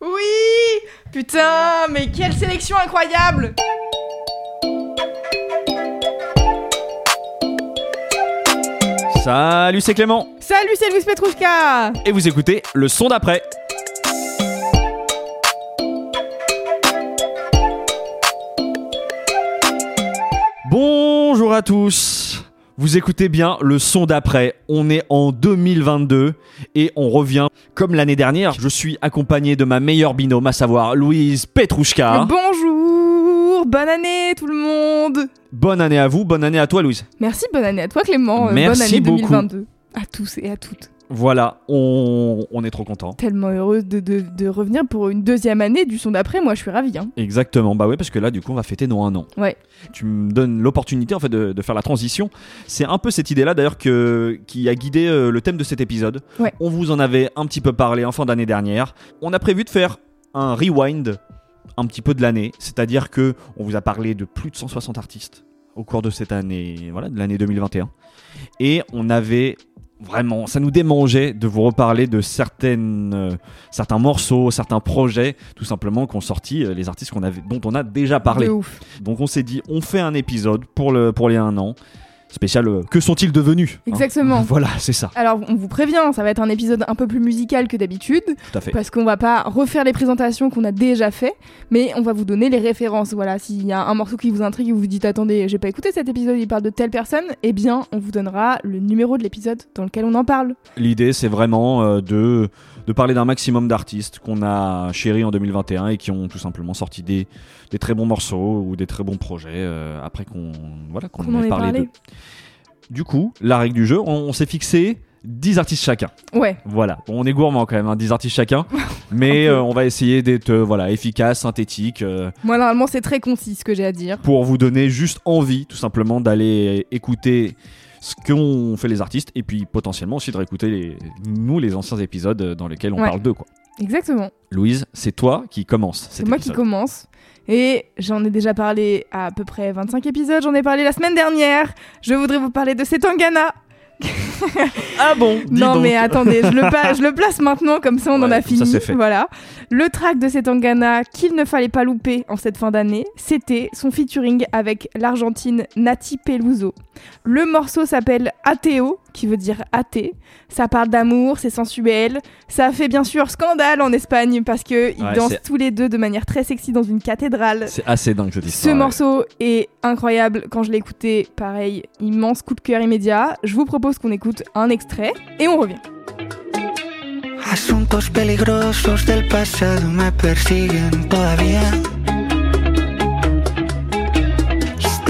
Oui Putain, mais quelle sélection incroyable Salut, c'est Clément Salut, c'est Louis Petrouchka et vous écoutez le son d'après. Bonjour à tous. Vous écoutez bien le son d'après. On est en 2022 et on revient comme l'année dernière. Je suis accompagné de ma meilleure binôme, à savoir Louise Petrouchka. Bonjour Bonne année tout le monde Bonne année à vous, bonne année à toi Louise. Merci, bonne année à toi Clément. Euh, Merci bonne année beaucoup. 2022. À tous et à toutes. Voilà, on, on est trop content. Tellement heureuse de, de- de revenir pour une deuxième année du son d'après, moi je suis ravie. hein. Exactement, bah ouais, parce que là, du coup, on va fêter nos un an. Ouais. Tu me donnes l'opportunité, en fait, de, de faire la transition. C'est un peu cette idée-là, d'ailleurs, que, qui a guidé euh, le thème de cet épisode. Ouais. On vous en avait un petit peu parlé en fin d'année dernière. On a prévu de faire un rewind un petit peu de l'année, c'est-à-dire que on vous a parlé de plus de 160 artistes au cours de cette année, voilà, de l'année 2021. Et on avait vraiment, ça nous démangeait de vous reparler de certaines, euh, certains morceaux, certains projets, tout simplement qu'ont sorti euh, les artistes qu'on avait, dont on a déjà parlé. Ouf. Donc on s'est dit, on fait un épisode pour, le, pour les 1 an, spécial euh, Que sont-ils devenus hein Exactement. Voilà, c'est ça, Alors on vous prévient, ça va être un épisode un peu plus musical que d'habitude, tout à fait. parce qu'on va pas refaire les présentations qu'on a déjà fait, mais on va vous donner les références. Voilà, s'il y a un morceau qui vous intrigue et vous vous dites attendez, j'ai pas écouté cet épisode, il parle de telle personne, eh bien on vous donnera le numéro de l'épisode dans lequel on en parle. L'idée, c'est vraiment euh, de, de parler d'un maximum d'artistes qu'on a chéris en 2021 et qui ont tout simplement sorti des, des très bons morceaux ou des très bons projets euh, après qu'on voilà, qu'on en ait parlé. Du coup, la règle du jeu, on, on s'est fixé 10 artistes chacun. Ouais, Voilà, Bon, on est gourmand quand même, hein, 10 artistes chacun, mais euh, on va essayer d'être euh, voilà, efficace, synthétique, euh, moi normalement c'est très concis ce que j'ai à dire. pour vous donner juste envie, tout simplement, d'aller écouter ce qu'ont fait les artistes et puis potentiellement aussi de réécouter les, nous les anciens épisodes dans lesquels on Ouais. parle d'eux. quoi. Exactement. Louise, c'est toi qui commence C'est moi qui commence. Et j'en ai déjà parlé à à peu près 25 épisodes, j'en ai parlé la semaine dernière. Je voudrais vous parler de Setangana. Ah bon dis non donc. mais attendez, je le, pa- je le place maintenant, comme ça on en a ça, fini. fait. Voilà. Le track de Setangana qu'il ne fallait pas louper en cette fin d'année, c'était son featuring avec l'Argentine Nati Peluso. Le morceau s'appelle Ateo, qui veut dire athée. Ça parle d'amour, c'est sensuel. Ça a fait bien sûr scandale en Espagne parce que ils Ouais, dansent tous les deux de manière très sexy dans une cathédrale. C'est assez dingue cette Ce histoire. ouais. morceau est incroyable. Quand je l'ai écouté, pareil, immense coup de cœur immédiat. Je vous propose qu'on écoute un extrait et on revient. Asuntos peligrosos del pasado me persiguen todavía.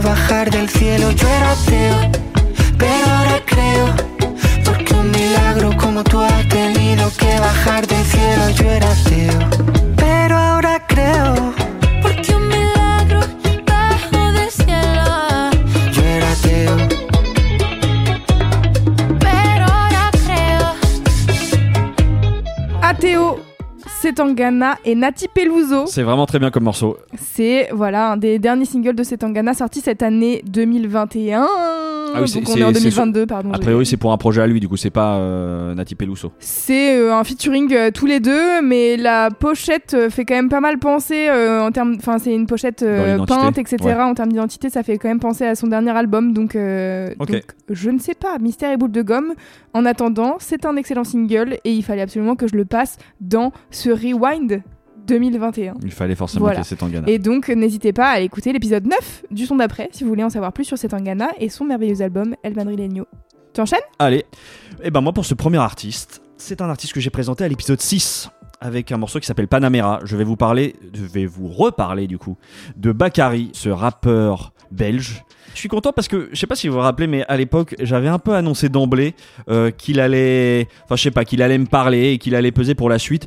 Bajar del cielo Yo era ateo, Setangana et Nati Peluso. C'est vraiment très bien comme morceau. C'est voilà un des derniers singles de Setangana sorti cette année 2021. Ah oui, c'est- Donc on c'est- est en c'est 2022, pardon. A priori, c'est pour un projet à lui, du coup, c'est pas euh, Nati Peluso. C'est euh, un featuring euh, tous les deux, mais la pochette euh, fait quand même pas mal penser euh, en termes. Enfin, c'est une pochette euh, peinte, etc. ouais. En termes d'identité, ça fait quand même penser à son dernier album. Donc, euh, donc, je ne sais pas. Mystère et boule de gomme. En attendant, c'est un excellent single et il fallait absolument que je le passe dans ce rewind 2021. Il fallait forcément Voilà. cet Tangana. Et donc, n'hésitez pas à écouter l'épisode 9 du son d'après si vous voulez en savoir plus sur Setangana et son merveilleux album El Madrileño. Tu enchaînes? Allez, et ben moi pour ce premier artiste, c'est un artiste que j'ai présenté à l'épisode 6 avec un morceau qui s'appelle Panamera. Je vais vous parler, je vais vous reparler du coup de Bakary, ce rappeur belge. Je suis content parce que je sais pas si vous vous rappelez, mais à l'époque j'avais un peu annoncé d'emblée euh, qu'il allait, enfin je sais pas, qu'il allait me parler et qu'il allait peser pour la suite.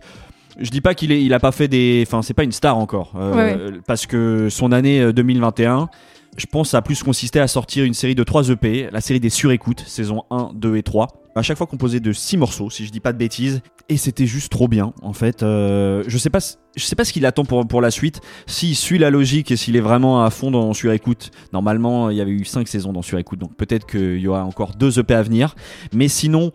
Je dis pas qu'il est, il a pas fait des, enfin c'est pas une star encore, euh, parce que son année euh, 2021, je pense, a plus consisté à sortir une série de 3 EP, la série des surécoutes, saison 1, 2 et 3. À chaque fois composé de 6 morceaux, si je dis pas de bêtises. Et c'était juste trop bien, en fait. Euh, je sais pas, je sais pas ce qu'il attend pour, pour la suite. S'il suit la logique et s'il est vraiment à fond dans surécoute. Normalement, il y avait eu 5 saisons dans surécoute, donc peut-être qu'il y aura encore 2 EP à venir. Mais sinon,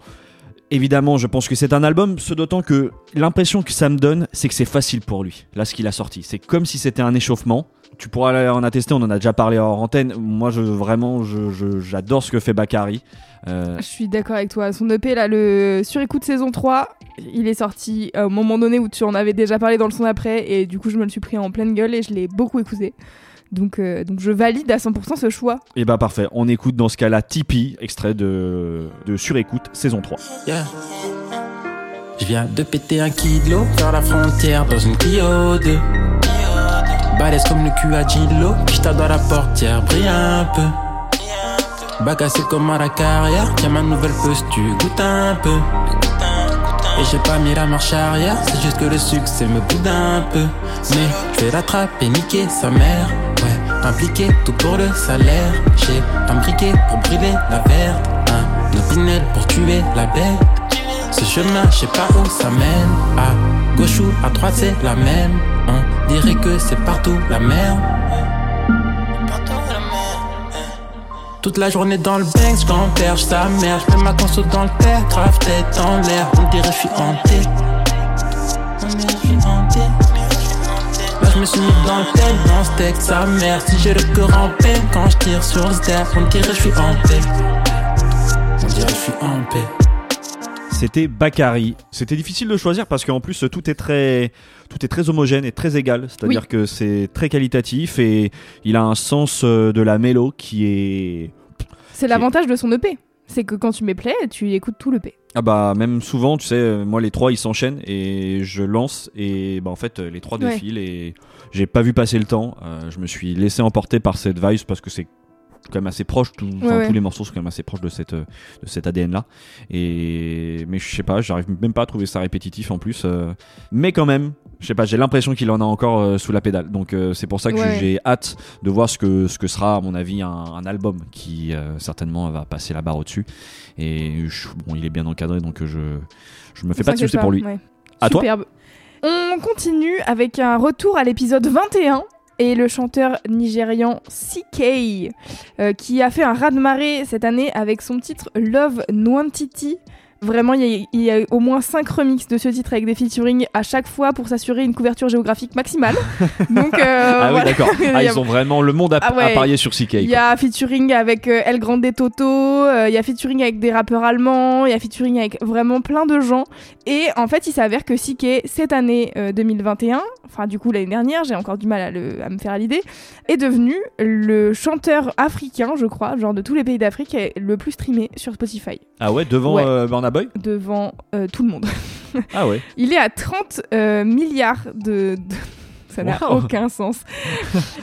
Évidemment, je pense que c'est un album, ce d'autant que l'impression que ça me donne, c'est que c'est facile pour lui, là, ce qu'il a sorti. C'est comme si c'était un échauffement. Tu pourras en attester, on en a déjà parlé hors antenne. Moi, je, vraiment, j'adore ce que fait Bakary. Euh, Je suis d'accord avec toi. Son EP, là, le Sur écoute saison 3, il est sorti euh, au moment donné où tu en avais déjà parlé dans le son après, et du coup, je me le suis pris en pleine gueule et je l'ai beaucoup écouté. Donc, euh, donc je valide à 100% ce choix. et bah parfait, on écoute dans ce cas-là Tipeee, extrait de, de Surécoute, saison 3. Yeah. Je viens de péter un kilo vers la frontière dans une Clio 2. Balèze comme le cul à Gillo, puis je dans la portière, brille un peu. Bagassé comme à la carrière, tiens ma nouvelle puce, tu goûtes un peu. Et j'ai pas mis la marche arrière, c'est juste que le succès me boude un peu. Mais je vais l'attraper, niquer sa mère. Ouais, impliqué tout pour le salaire. J'ai un briquet pour brûler la verte. Un opinel pour tuer la bête. Ce chemin, je sais pas où ça mène. À gauche ou à droite, c'est la même. On dirait que c'est partout la merde. Toute la journée dans le bank, je gamberge sa mère. Je mets ma conso dans le père, grave tête en l'air. On dirait je suis hanté. On dirait je suis hanté. Là, je me suis mis dans le thème, dans ce texte, sa mère. Si j'ai le cœur en peine, quand je tire sur le step, on dirait je suis hanté. On dirait je suis hanté. C'était Bakary. C'était difficile de choisir parce qu'en plus tout est très tout est très homogène et très égal, c'est-à-dire Oui. que c'est très qualitatif et il a un sens euh, de la mélo qui est C'est l'avantage de son EP. C'est que quand tu mets play, tu écoutes tout l'EP. ah bah même souvent tu sais euh, moi les trois ils s'enchaînent et je lance et bah en fait euh, les trois Ouais. défilent et j'ai pas vu passer le temps. Euh, je me suis laissé emporter par cette vibe parce que c'est quand même assez proche tout, ouais. tous les morceaux sont quand même assez proches de cette euh, de cet ADN là et mais je sais pas j'arrive même pas à trouver ça répétitif en plus euh, mais quand même je sais pas j'ai l'impression qu'il en a encore euh, sous la pédale donc euh, c'est pour ça que Ouais. j'ai hâte de voir ce que ce que sera à mon avis un, un album qui euh, certainement va passer la barre au dessus et je- bon il est bien encadré donc je je me fais pas de soucis pour lui. À toi. On continue avec un retour à l'épisode 21 et le chanteur nigérian CK euh, qui a fait un raz-de-marée cette année avec son titre Love Nwantiti. Vraiment, il y, a, il y a au moins 5 remixes de ce titre avec des featuring à chaque fois pour s'assurer une couverture géographique maximale. Donc, euh, ah oui voilà. d'accord ah, a- ils ont vraiment le monde à, Ah ouais. à parier sur CK il y a featuring avec euh, El Grande Toto, euh, il y a featuring avec des rappeurs allemands, il y a featuring avec vraiment plein de gens. Et en fait, il s'avère que Sike, cette année euh, 2021, enfin du coup l'année dernière, j'ai encore du mal à, le- à me faire à l'idée, est devenu le chanteur africain, je crois, genre de tous les pays d'Afrique, le plus streamé sur Spotify, ah ouais devant Ouais. Burna Boy devant euh, tout le monde. ah ouais Il est à 30 euh, milliards de... de- Ça n'a aucun sens.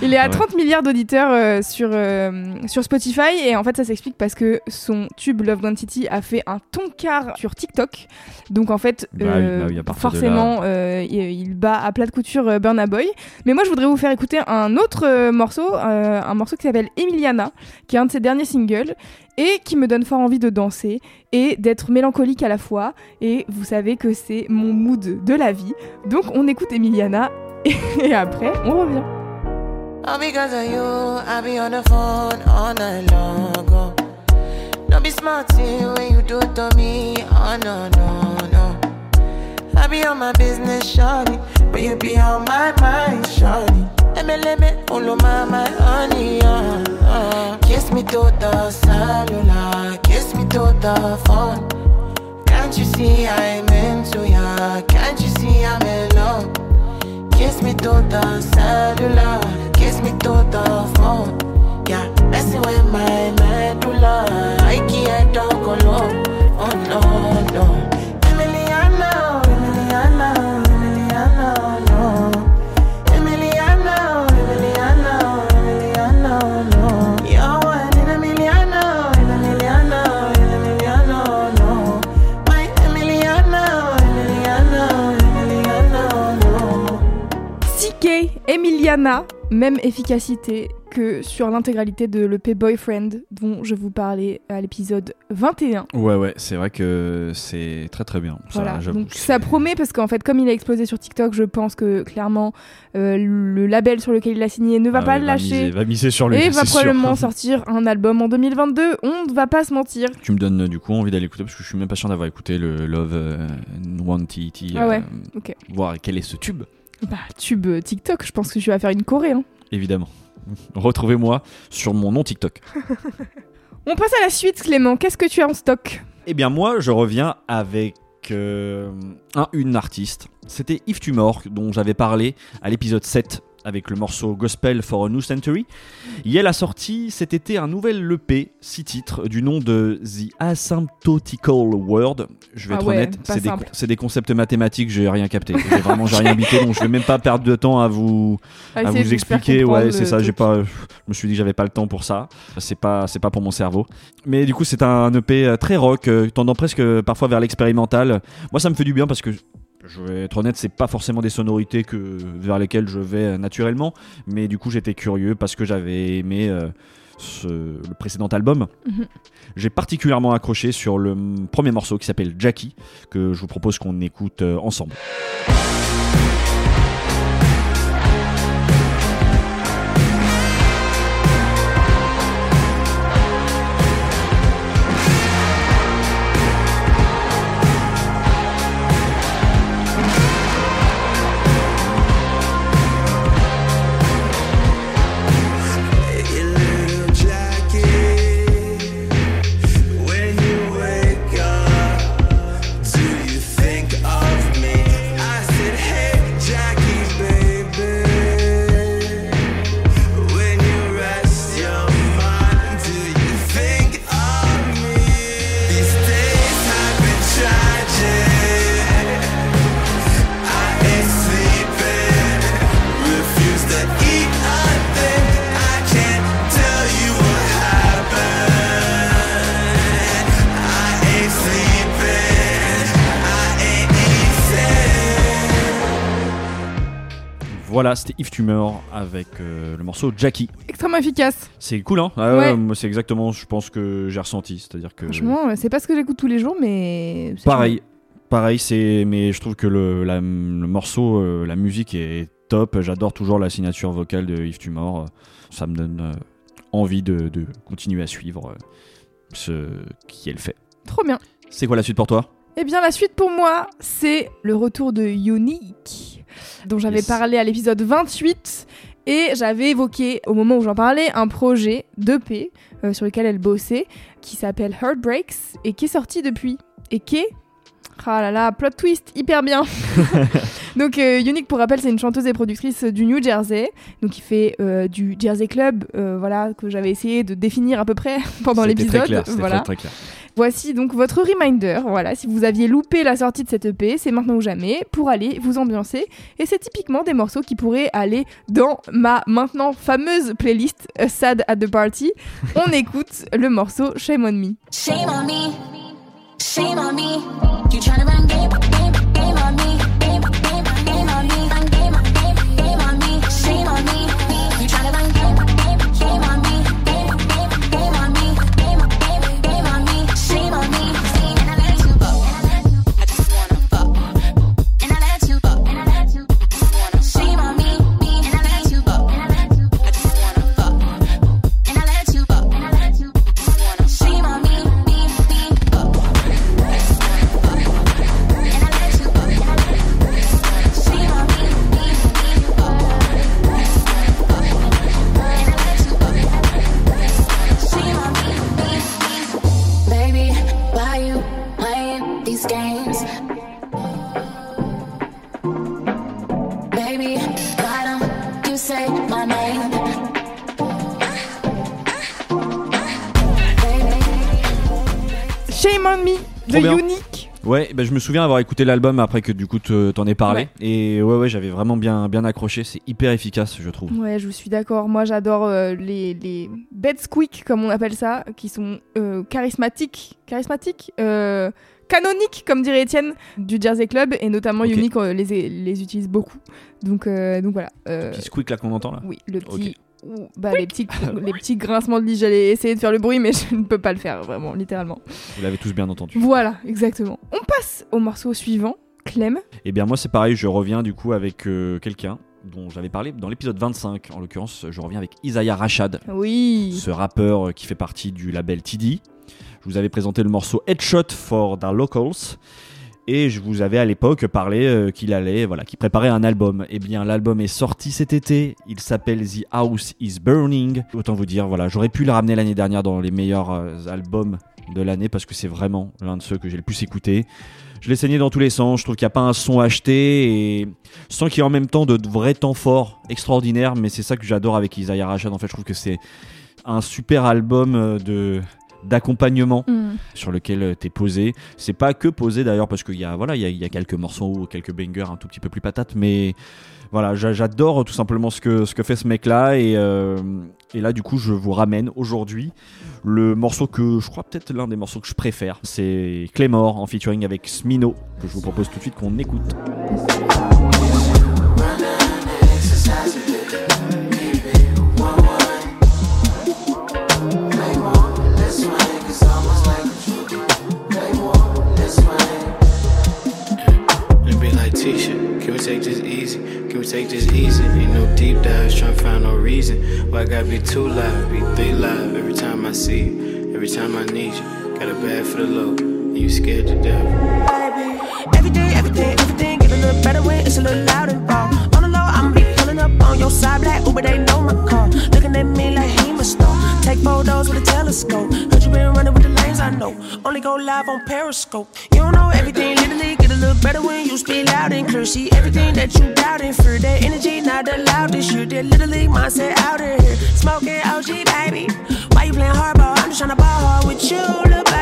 Il est à Ah ouais. 30 milliards d'auditeurs euh, sur, euh, sur Spotify et en fait ça s'explique parce que son tube Love City a fait un tonkard sur TikTok. Donc en fait Bah oui, euh, bah oui, forcément il, bat à plat de couture Burna Boy. Mais moi je voudrais vous faire écouter un autre morceau, un morceau qui s'appelle Emiliana, qui est un de ses derniers singles et qui me donne fort envie de danser et d'être mélancolique à la fois. Et vous savez que c'est mon mood de la vie. Donc on écoute Emiliana et après on revient. All because of you, I be on the phone all night long. Oh. Don't be smart when you do it to me. Oh no, no, no. I be on my business, shawty. But you be on my mind, shawty. Let me, follow my, my honey, uh, uh. Kiss me to the cellular, kiss me to the phone. Can't you see I'm into ya? Can't you see I'm in love? Kiss me to the cellular, kiss me to the phone. Yeah, messing with my medulla. I can't talk alone. Oh no, Emiliana, même efficacité que sur l'intégralité de l'EP Boyfriend dont je vous parlais à l'épisode 21. Ouais, ouais, c'est vrai que c'est très très bien. Ça, Voilà, donc ça promet parce qu'en fait, comme il a explosé sur TikTok, je pense que clairement euh, le label sur lequel il a signé ne va Ah pas ouais, le va lâcher miser- va miser sur lui. et va sûr. probablement sortir un album en 2022. On ne va pas se mentir. Tu me donnes euh, du coup envie d'aller écouter parce que je suis même pas sûr d'avoir écouté le Love euh, One TT. Ah ouais, ok. Voir quel est ce tube, Bah, tube euh, TikTok, je pense que tu vas faire une choré. Hein. évidemment. Retrouvez-moi sur mon nom TikTok. On passe à la suite, Clément. Qu'est-ce que tu as en stock? Eh bien moi, je reviens avec euh, un une artiste. C'était Yves Tumor dont j'avais parlé à l'épisode 7 avec le morceau Gospel for a New Century. Elle a sorti cet été un nouvel EP, 6 titres, du nom de The Asymptotical World. Je vais Ah être ouais, honnête, c'est des, concepts mathématiques, j'ai rien capté. J'ai vraiment j'ai rien bité, donc je vais même pas perdre de temps à vous, à de vous expliquer. Ouais, c'est ça. J'ai pas. Je me suis dit que j'avais pas le temps pour ça. C'est pas, c'est pas pour mon cerveau. Mais du coup, c'est un EP euh, très rock, euh, tendant presque euh, parfois vers l'expérimental. Moi, ça me fait du bien parce que. Je vais être honnête, c'est pas forcément des sonorités que vers lesquelles je vais euh, naturellement, mais du coup j'étais curieux parce que j'avais aimé euh, ce- le précédent album. Mhm. J'ai particulièrement accroché sur le mm, premier morceau qui s'appelle Jackie, que je vous propose qu'on écoute euh, ensemble. Voilà, c'était Yves Tumor avec euh, le morceau Jackie. Extrêmement efficace. C'est cool, hein Ah Ouais. C'est exactement, je pense que j'ai ressenti. C'est-à-dire que. Franchement, euh, c'est pas ce que j'écoute tous les jours, mais. Pareil. Pareil, c'est. Mais je trouve que le, la- le morceau, euh, la musique est top. J'adore toujours la signature vocale de Yves Tumor. Ça me donne envie de, de continuer à suivre ce qui est le fait. Trop bien. C'est quoi la suite pour toi? Eh bien, la suite pour moi, c'est le retour de Unique, dont j'avais Yes. parlé à l'épisode 28. Et j'avais évoqué, au moment où j'en parlais, un projet d'EP euh, sur lequel elle bossait, qui s'appelle Heartbreaks, et qui est sorti depuis. Et qui est... Ah là là, plot twist, hyper bien Donc euh, Unique, pour rappel, c'est une chanteuse et productrice du New Jersey, donc qui fait euh, du Jersey Club, euh, voilà, que j'avais essayé de définir à peu près pendant l'épisode. Très clair, c'était voilà. très, très clair. Voici donc votre reminder. Voilà, si vous aviez loupé la sortie de cette EP, c'est maintenant ou jamais pour aller vous ambiancer. Et c'est typiquement des morceaux qui pourraient aller dans ma maintenant fameuse playlist Sad at the Party. On écoute le morceau Shame on Me. Shame on me. Shame on me. You tryna run game, game, game on me. Ben je me souviens avoir écouté l'album après que du coup te- t'en aies parlé. Ouais. Et ouais, ouais, j'avais vraiment bien, bien accroché. C'est hyper efficace, je trouve. Ouais, je suis d'accord. Moi, j'adore euh, les, les bed squeak, comme on appelle ça, qui sont euh, charismatiques, charismatiques, euh, canoniques, comme dirait Étienne, du Jersey Club, et notamment Ok. Unique les, les utilise beaucoup. Donc, donc voilà. euh, Petit squeak là qu'on entend là? oui, le petit. Bah, les, petits, les petits grincements de lit, j'allais essayer de faire le bruit, mais je ne peux pas le faire, vraiment, littéralement. Vous l'avez tous bien entendu. Voilà, exactement. On passe au morceau suivant, Clem. Et bien moi c'est pareil, je reviens du coup avec euh, quelqu'un dont j'avais parlé dans l'épisode 25. En l'occurrence, je reviens avec Isaiah Rashad, Oui. ce rappeur euh, qui fait partie du label TD. Je vous avais présenté le morceau Headshot for the Locals. Et je vous avais à l'époque parlé euh, qu'il allait, voilà, qu'il préparait un album. Et bien, l'album est sorti cet été. Il s'appelle The House is Burning. Autant vous dire, voilà, j'aurais pu le ramener l'année dernière dans les meilleurs euh, albums de l'année parce que c'est vraiment l'un de ceux que j'ai le plus écouté. Je l'ai saigné dans tous les sens. Je trouve qu'il n'y a pas un son acheté et sans qu'il y ait en même temps de vrais temps forts, extraordinaires. Mais c'est ça que j'adore avec Isaiah Rashad. En fait, je trouve que c'est un super album euh, de d'accompagnement Hmm. sur lequel tu es posé. C'est pas que posé d'ailleurs parce qu'il y a voilà, il y a, il y a quelques morceaux, quelques bangers un tout petit peu plus patates, mais voilà, j'a- j'adore tout simplement ce que ce que fait ce mec là et euh, et là du coup je vous ramène aujourd'hui le morceau que je crois peut-être l'un des morceaux que je préfère, c'est Claymore en featuring avec Smino que je vous propose tout de suite qu'on écoute. Take this easy? Can we take this easy? Ain't no deep dives, trying to find no reason. Why I gotta be too live, be three live every time I see you, every time I need you. Got a bad for the low, and you scared to death. Every day, everything, everything get a little better when it's a little louder. Ball. On your side, black Uber, they know my car. Looking at me like he must star. Take photos with a telescope. Heard you been running with the lanes, I know. Only go live on Periscope. You don't know everything, literally get a little better when you speak loud and clear. See everything that you doubting for that energy, not allowed this year. That literally mindset out of here. Smoking OG, baby. Why you playing hardball? I'm just trying to ball hard with you, little baby.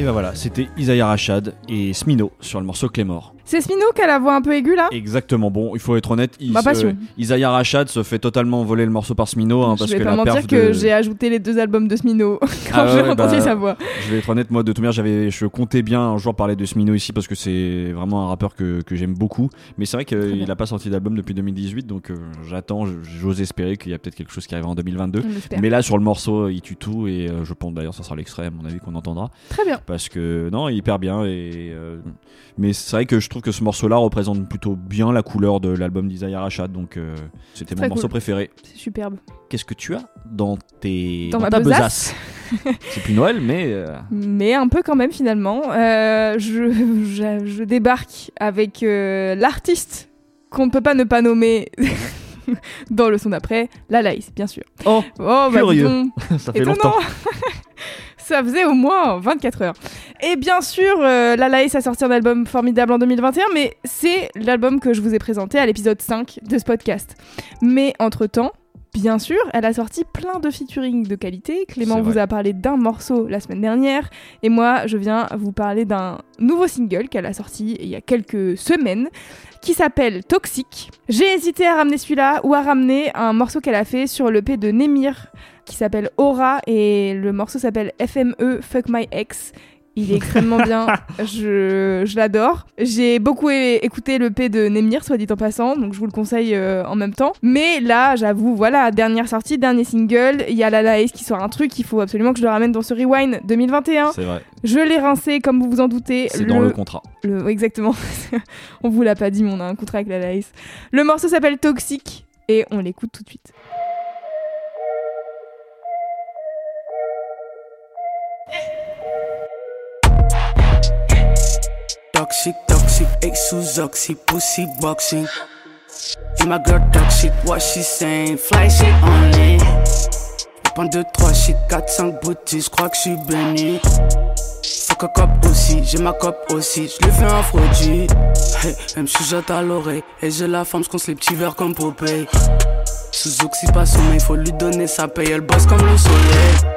Et ben voilà, c'était Isaiah Rashad et Smino sur le morceau Claymore. C'est Smino qui a la voix un peu aiguë là? Exactement. Bon, il faut être honnête. il Ma se- passion. Isaiah Rashad se fait totalement voler le morceau par Smino hein, parce Je vais que pas la mentir que de- j'ai ajouté les deux albums de Smino quand Ah j'ai ouais, entendu bah, sa voix. Je vais être honnête, moi de toute manière, j'avais, je comptais bien un jour parler de Smino ici parce que c'est vraiment un rappeur que, que j'aime beaucoup. Mais c'est vrai qu'il a pas sorti d'album depuis 2018, donc euh, j'attends, j'ose espérer qu'il y a peut-être quelque chose qui arrivera en 2022. On l'espère. Mais là, sur le morceau, il tue tout et euh, je pense d'ailleurs, ça sera l'extrait à mon avis qu'on entendra Très bien. Parce que non, hyper bien et euh, mais c'est vrai que je trouve que ce morceau-là représente plutôt bien la couleur de l'album d'Isaiah Rashad, donc euh, c'était mon morceau préféré. C'est superbe. Qu'est-ce que tu as dans tes Dans ma ta besace. C'est plus Noël, mais euh, Mais un peu quand même finalement. Je, je, je débarque avec l'artiste qu'on ne peut pas ne pas nommer dans le son d'après, la Laïs, bien sûr. oh, Oh, bah Curieux. ça fait Étonnant. longtemps. Ça faisait au moins 24 heures. Et bien sûr, euh, La Laïs a sorti un album formidable en 2021, mais c'est l'album que je vous ai présenté à l'épisode 5 de ce podcast. Mais entre-temps, bien sûr, elle a sorti plein de featuring de qualité. Clément vous a parlé d'un morceau la semaine dernière, et moi, je viens vous parler d'un nouveau single qu'elle a sorti il y a quelques semaines qui s'appelle Toxic. J'ai hésité à ramener celui-là ou à ramener un morceau qu'elle a fait sur le P de Nemir qui s'appelle Aura et le morceau s'appelle FME Fuck My Ex. Il est extrêmement bien, je, je l'adore. J'ai beaucoup écouté le P de Nemir, soit dit en passant, donc je vous le conseille euh, en même temps. Mais là, j'avoue, voilà, dernière sortie, dernier single, il y a la Laïs qui sort un truc, il faut absolument que je le ramène dans ce Rewind 2021. C'est vrai, Je l'ai rincé, comme vous vous en doutez. c'est dans le contrat. Le- exactement. on vous l'a pas dit, mais on a un contrat avec la Laïs. Le morceau s'appelle Toxic et on l'écoute tout de suite. toxic, toxic, exosoxy, pussy boxing. Et ma girl toxic, what she saying, fly shit only. Point 2, 3, shit, 4, 5 boutis, j'crois que j'suis béni. Fuck a cop aussi, j'ai ma cop aussi, j'lui fais un produit. Hey, elle me jette à l'oreille, et j'ai la forme, j'conse les petits verres comme Popeye. Sous oxy pas sommeil, faut lui donner sa paye, elle bosse comme le soleil.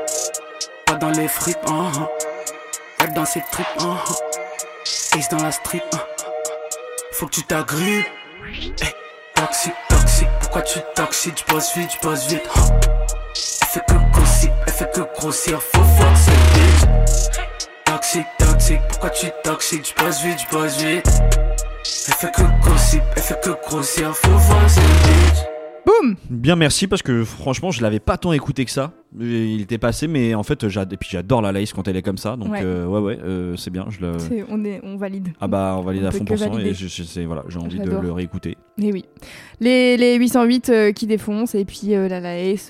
Pas dans les fripes, hein, uh elle dans ses tripes, hein. Uh dans la strip. Hein. Faut que tu t'agrippes. Hey, eh, toxique, toxique, pourquoi tu toxiques? Je bosse vite, je bosse hein. vite. Elle fait que grossir, elle fait que grossir. Faut fuck cette bitch. Toxique, toxique, pourquoi tu toxiques? Je bosse vite, je bosse vite. Elle fait que grossir, elle fait que grossir. Faut fuck cette bitch. Boum Bien merci parce que franchement je l'avais pas tant écouté que ça. Il était passé mais en fait puis j'adore la Laïs quand elle est comme ça donc Ouais. euh, ouais ouais euh, c'est bien je le C'est- on, est, on valide. ah bah on valide On à fond pour cent et je, je sais voilà j'ai envie de le réécouter. Et oui. Les, les 808 euh, qui défoncent et puis la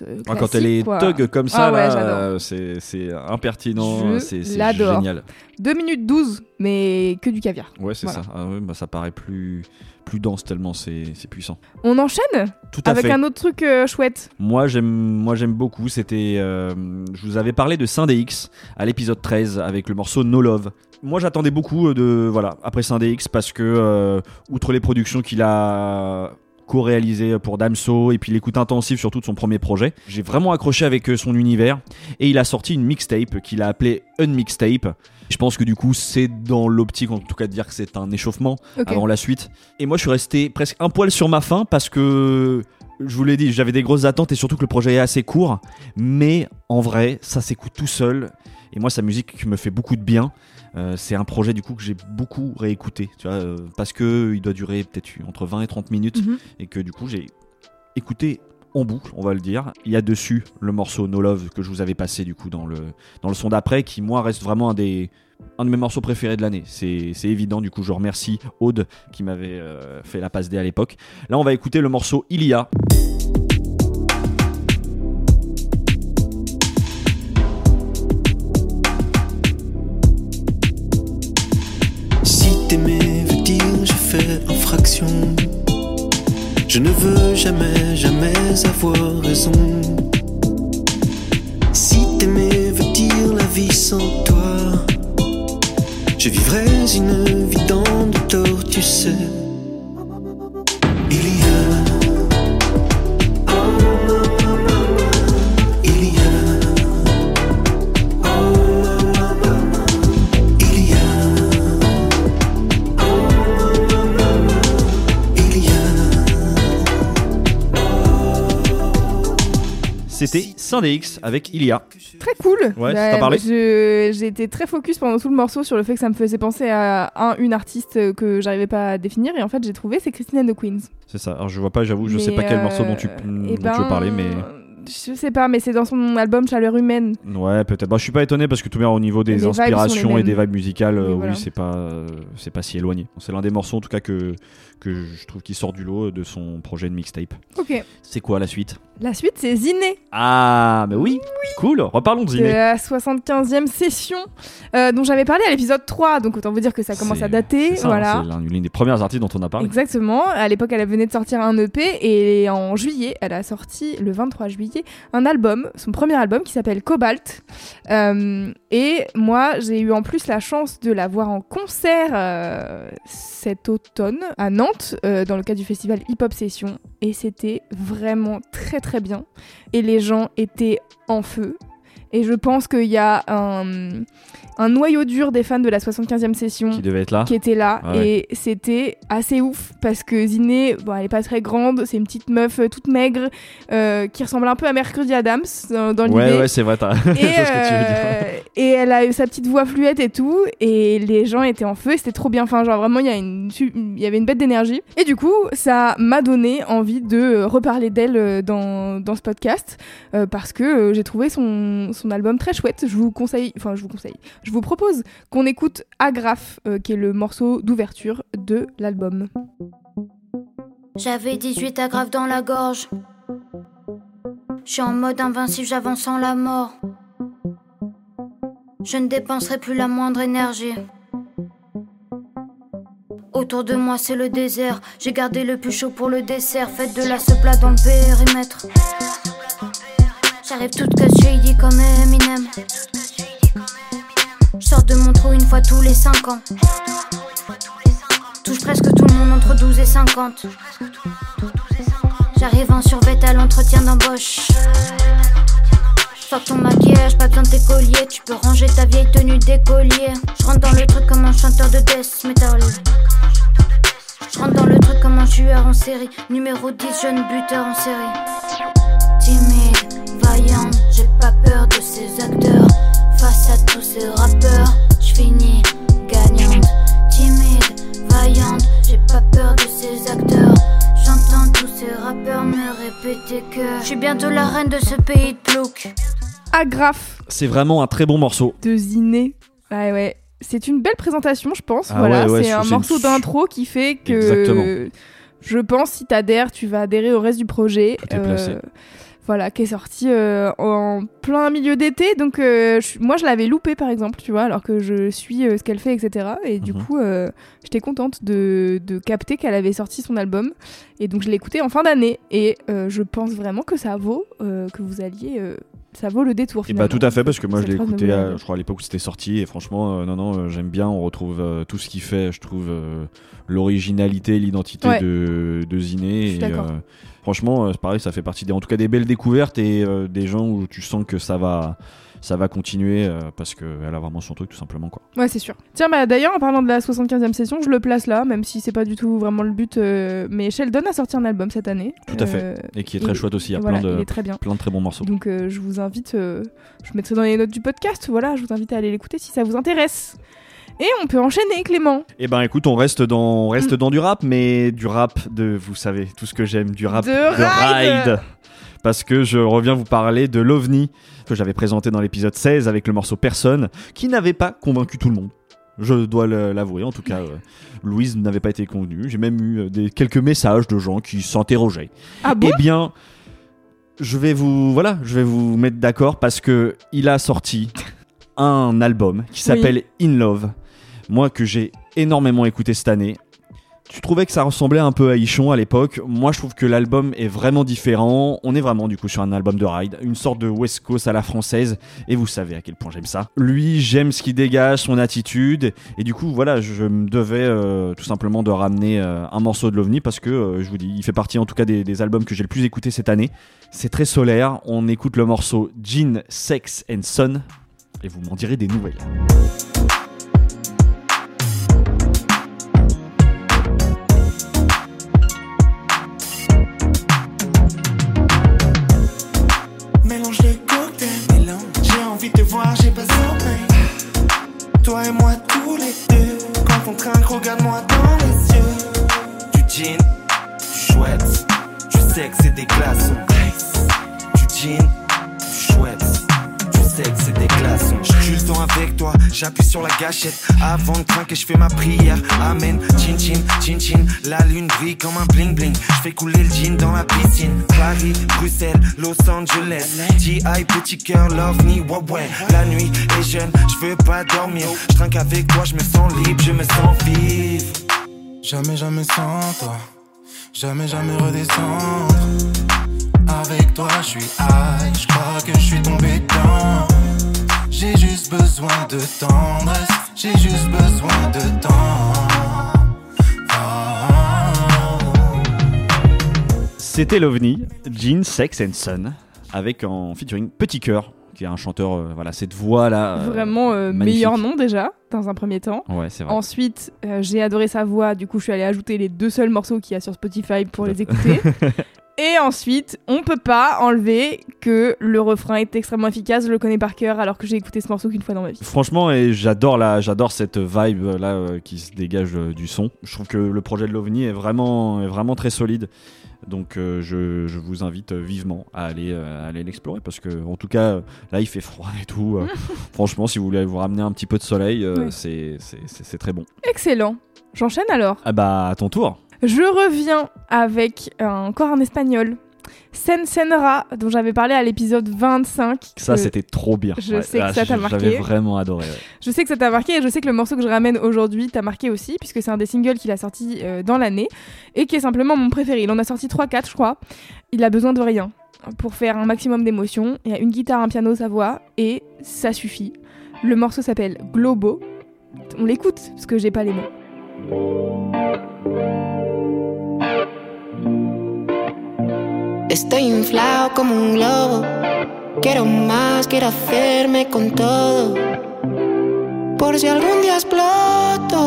euh, Ah, quand elle est quoi. thug comme ça Ah ouais, là j'adore. c'est c'est impertinent Je c'est c'est l'adore. génial. 2 minutes 12, mais que du caviar. Ouais c'est Voilà. ça ah bah, ça paraît plus plus dense tellement c'est puissant. On enchaîne Tout à avec fait. un autre truc euh, chouette. Moi j'aime moi j'aime beaucoup c'était euh, je vous avais parlé de Saint-DX à l'épisode 13 avec le morceau No Love. Moi j'attendais beaucoup de voilà après Saint-DX parce que euh, outre les productions qu'il a co-réalisé pour Damso et puis l'écoute intensive surtout de son premier projet, j'ai vraiment accroché avec euh, son univers et il a sorti une mixtape qu'il a appelée Unmixtape. Je pense que du coup c'est dans l'optique en tout cas de dire que c'est un échauffement avant la suite. Et moi, je suis resté presque un poil sur ma faim parce que je vous l'ai dit, j'avais des grosses attentes et surtout que le projet est assez court. Mais en vrai, ça s'écoute tout seul. Et moi, sa musique me fait beaucoup de bien. Euh, c'est un projet du coup que j'ai beaucoup réécouté, tu vois, euh, parce que il doit durer peut-être entre 20 et 30 minutes Mhm. et que du coup j'ai écouté en boucle, on va le dire. Il y a dessus le morceau No Love que je vous avais passé du coup dans le, dans le son d'après, qui moi reste vraiment un des un de mes morceaux préférés de l'année. C'est c'est évident, du coup je remercie Aude qui m'avait euh, fait la passe D à l'époque. Là on va écouter le morceau Il y a. t'aimer veut dire j'ai fait infraction, je ne veux jamais, jamais avoir raison. Si t'aimer veut dire la vie sans toi, je vivrais une vie dans tort, tu sais. C'était Saint-DX avec Il y a. Très cool. Ouais, Bah, t'as parlé J'ai été très focus pendant tout le morceau sur le fait que ça me faisait penser à un, une artiste euh, que j'arrivais pas à définir. Et en fait, j'ai trouvé, c'est Christine and the Queens. C'est ça. Alors je vois pas, j'avoue, je sais pas quel morceau dont tu, euh, dont eh tu veux ben, parler, mais. Je sais pas, mais c'est dans son album Chaleur Humaine. Ouais, peut-être. Bah, je suis pas étonné parce que tout bien au niveau des inspirations et des vibes musicales, euh, Oui, oui, voilà. c'est pas, euh, c'est pas si éloigné. C'est l'un des morceaux en tout cas que que je trouve qui sort du lot de son projet de mixtape. Ok. C'est quoi la suite? La suite, c'est Ziné. Ah, mais oui, cool. Reparlons de de Ziné. la 75e session euh, dont j'avais parlé à l'épisode 3, donc autant vous dire que ça commence à dater. C'est ça, voilà. hein, c'est l'un- l'une des premières artistes dont on a parlé. Exactement. À l'époque, elle venait de sortir un EP et en juillet, elle a sorti le 23 juillet un album, son premier album qui s'appelle Cobalt. Euh, et moi, j'ai eu en plus la chance de la voir en concert euh, cet automne à Nantes euh, dans le cadre du festival Hip Hop Session et c'était vraiment très très bien. Et les gens étaient en feu. Et je pense qu'il y a un, un noyau dur des fans de la 75e session Qui devait être là. qui était là Ah ouais. et c'était assez ouf parce que Ziné, bon, elle est pas très grande, c'est une petite meuf euh, toute maigre euh, qui ressemble un peu à Mercredi Adams dans, dans Ouais, l'idée. ouais, c'est vrai. t'as- Et, euh, et elle a eu sa petite voix fluette et tout, et les gens étaient en feu, et c'était trop bien. Enfin, genre vraiment, il y, a une su- il y avait une bête d'énergie. Et du coup, ça m'a donné envie de reparler d'elle euh, dans, dans ce podcast, euh, parce que j'ai trouvé son, son album très chouette. Je vous conseille, enfin, je vous conseille, je vous propose qu'on écoute Agraphe, euh, qui est le morceau d'ouverture de l'album. J'avais 18 agrafes dans la gorge. Je suis en mode invincible, j'avance sans la mort. Je ne dépenserai plus la moindre énergie. Autour de moi, c'est le désert. J'ai gardé le plus chaud pour le dessert. Faites de la plat dans le périmètre. J'arrive toute casse shady comme Eminem. Je sors de mon trou une fois tous les 5 ans. Touche presque tout le monde entre 12 et 50. J'arrive en survêt à l'entretien d'embauche. Fuck ton maquillage, pas besoin de tes colliers. Tu peux ranger ta vieille tenue d'écolier. Je rentre dans le truc comme un chanteur de death metal. Je rentre dans le truc comme un tueur en série. Numéro 10, jeune buteur en série. J'ai pas peur de ces acteurs. Face à tous ces rappeurs, je finis gagnante. Timide, vaillante, j'ai pas peur de ces acteurs. J'entends tous ces rappeurs me répéter que je suis bientôt la reine de ce pays de plouc. Agraf C'est vraiment un très bon morceau. de Ziné. Ouais, ouais. C'est une belle présentation, je pense. Ah voilà, ouais, ouais, c'est un morceau une- d'intro qui fait que Exactement. je pense si t'adhères, tu vas adhérer au reste du projet. Tout est placé. Voilà, qui est sorti euh, en plein milieu d'été. Donc euh, je- moi je l'avais loupé par exemple, tu vois, alors que je suis euh, ce qu'elle fait, etc. Et du Mhm. coup, euh, j'étais contente de, de capter qu'elle avait sorti son album. Et donc je l'ai écouté en fin d'année. Et je pense vraiment que ça vaut que vous alliez, ça vaut le détour. Et bah finalement. tout à fait parce que moi je l'ai écouté à- je crois à l'époque où c'était sorti et franchement euh, non non euh, j'aime bien on retrouve euh, tout ce qu'il fait je trouve l'originalité l'identité Ouais. de, de Ziné Je suis franchement euh, c'est pareil ça fait partie des en tout cas des belles découvertes et euh, des gens où tu sens que ça va ça va continuer euh, parce qu'elle a vraiment son truc tout simplement quoi. Ouais, c'est sûr. Tiens, bah d'ailleurs, en parlant de la 75e session, je le place là, même si c'est pas du tout vraiment le but. euh, mais Sheldon a sorti un album cette année. Tout à fait. Et qui est très chouette aussi, il y a voilà, plein de très bien. plein de très bons morceaux. Donc je vous invite, je mettrai dans les notes du podcast, voilà, je vous invite à aller l'écouter si ça vous intéresse. Et on peut enchaîner, Clément. Eh ben écoute, on reste dans, on reste Mm. dans du rap, mais du rap de, vous savez, tout ce que j'aime, du rap De ride. Parce que je reviens vous parler de l'OVNI que j'avais présenté dans l'épisode 16 avec le morceau Personne, qui n'avait pas convaincu tout le monde. Je dois l'avouer, en tout cas, euh, Louise n'avait pas été convenue. J'ai même eu euh, des, quelques messages de gens qui s'interrogeaient. Ah bon? Eh bien, je vais vous, voilà, je vais vous mettre d'accord parce que il a sorti un album qui s'appelle In Love. Moi que j'ai énormément écouté cette année. Tu trouvais que ça ressemblait un peu à Ichon à l'époque. Moi, je trouve que l'album est vraiment différent. On est vraiment du coup sur un album de ride, une sorte de West Coast à la française. Et vous savez à quel point j'aime ça. Lui, j'aime ce qu'il dégage, son attitude. Et du coup, voilà, je me devais euh, tout simplement de ramener euh, un morceau de l'OVNI parce que, euh, je vous dis, il fait partie en tout cas des, albums que j'ai le plus écouté cette année. C'est très solaire. On écoute le morceau Gin, Sex and Son. Et vous m'en direz des nouvelles. J'ai pas sommeil. Toi et moi tous les deux, quand on trinque, regarde-moi dans les yeux. Du jean, du chouette, tu sais que c'est des glaçons. Du jean, du que c'est des glaçons. Je tue le temps avec toi, j'appuie sur la gâchette. Avant de trinquer, je fais ma prière. Amen, chin chin, chin chin. La lune brille comme un bling bling. Je fais couler le jean dans la piscine. Paris, Bruxelles, Los Angeles. G.I. petit cœur, love me, ouais ouais. La nuit est jeune, je veux pas dormir. Je trinque avec toi, je me sens libre, je me sens vivre. Jamais, jamais sans toi. Jamais, jamais redescendre. Avec toi, je suis high. Je crois que je suis tombé dedans. J'ai juste besoin de tendresse. J'ai juste besoin de temps. C'était l'OVNI, Gin, Sex and Son, avec en featuring Petit Cœur, qui est un chanteur, euh, voilà, cette voix-là. euh, Vraiment euh, meilleur nom déjà, dans un premier temps. Ouais, c'est vrai. Ensuite, euh, j'ai adoré sa voix, du coup je suis allée ajouter les deux seuls morceaux qu'il y a sur Spotify pour les écouter. Et ensuite, on peut pas enlever que le refrain est extrêmement efficace, je le connais par cœur alors que j'ai écouté ce morceau qu'une fois dans ma vie. Franchement, et j'adore la, j'adore cette vibe là euh, qui se dégage euh, du son. Je trouve que le projet de l'OVNI est vraiment, est vraiment très solide. Donc euh, je, je vous invite vivement à aller, à aller l'explorer parce que en tout cas là il fait froid et tout. franchement, si vous voulez vous ramener un petit peu de soleil, Ouais. c'est, c'est, c'est- c'est très bon. Excellent. J'enchaîne alors. Ah bah à ton tour. Je reviens avec euh, encore un espagnol. Sen Senra, dont j'avais parlé à l'épisode 25. Ça c'était trop bien. Je Ouais, sais que ah, ça t'a marqué. J'avais vraiment adoré. ouais. Je sais que ça t'a marqué et je sais que le morceau que je ramène aujourd'hui t'a marqué aussi, puisque c'est un des singles qu'il a sorti euh, dans l'année et qui est simplement mon préféré. Il en a sorti 3-4, je crois. Il a besoin de rien pour faire un maximum d'émotions. Il y a une guitare, un piano, sa voix et ça suffit. Le morceau s'appelle Globo. On l'écoute parce que j'ai pas les mots. Estoy inflado como un globo. Quiero más, quiero hacerme con todo. Por si algún día exploto.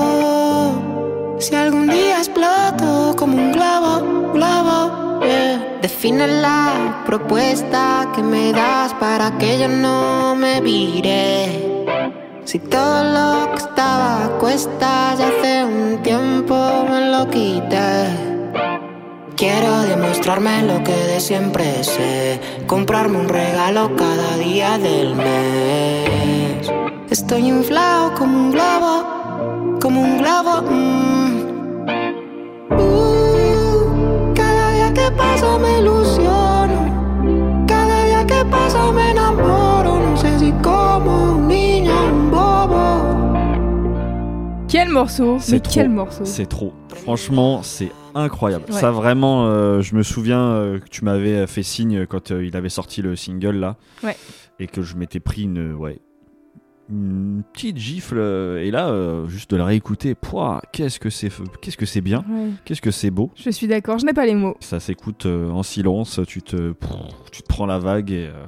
Si algún día exploto como un globo, globo. yeah. Define la propuesta que me das para que yo no me vire. Si todo lo que estaba a cuestas hace un tiempo me lo quité. Quiero demostrarme lo que de siempre sé. Comprarme un regalo cada día del mes. Estoy inflado como un globo, como un globo. mm. Uh, cada día que pasa me. Quel morceau Mais trop. quel morceau C'est trop. Franchement, c'est incroyable. Ouais. Ça vraiment, euh, je me souviens euh, que tu m'avais fait signe quand euh, il avait sorti le single là, Ouais. et que je m'étais pris une, ouais, une petite gifle. euh, Et là, euh, juste de le réécouter, pouah, qu'est-ce que c'est, qu'est-ce que c'est bien, Ouais. qu'est-ce que c'est beau. Je suis d'accord, je n'ai pas les mots. Ça s'écoute euh, en silence, tu te, tu te prends la vague et, euh,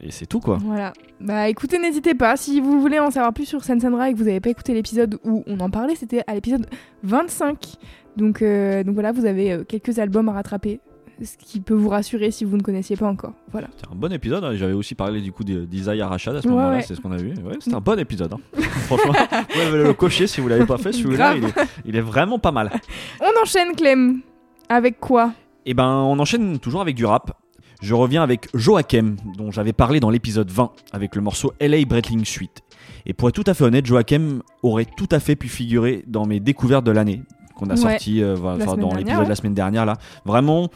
et c'est tout quoi. Voilà. Bah écoutez, n'hésitez pas. Si vous voulez en savoir plus sur Sensandra et que vous n'avez pas écouté l'épisode où on en parlait, c'était à l'épisode 25. Donc, euh, donc voilà, vous avez euh, quelques albums à rattraper. Ce qui peut vous rassurer si vous ne connaissiez pas encore. Voilà. C'est un bon épisode. hein. J'avais aussi parlé du coup de- d'Isaiah Rashad à ce Ouais, moment-là. ouais. C'est ce qu'on a vu. Ouais, c'est un bon épisode. hein. Franchement, vous pouvez le cocher si vous l'avez pas fait. Celui-là, il il est vraiment pas mal. On enchaîne, Clem. Avec quoi? Et ben, on enchaîne toujours avec du rap. Je reviens avec Joachim, dont j'avais parlé dans l'épisode 20, avec le morceau LA Breitling Suite. Et pour être tout à fait honnête, Joachim aurait tout à fait pu figurer dans mes découvertes de l'année, qu'on a Ouais. sorti euh, enfin, dans l'épisode ouais. de la semaine dernière. là. Vraiment,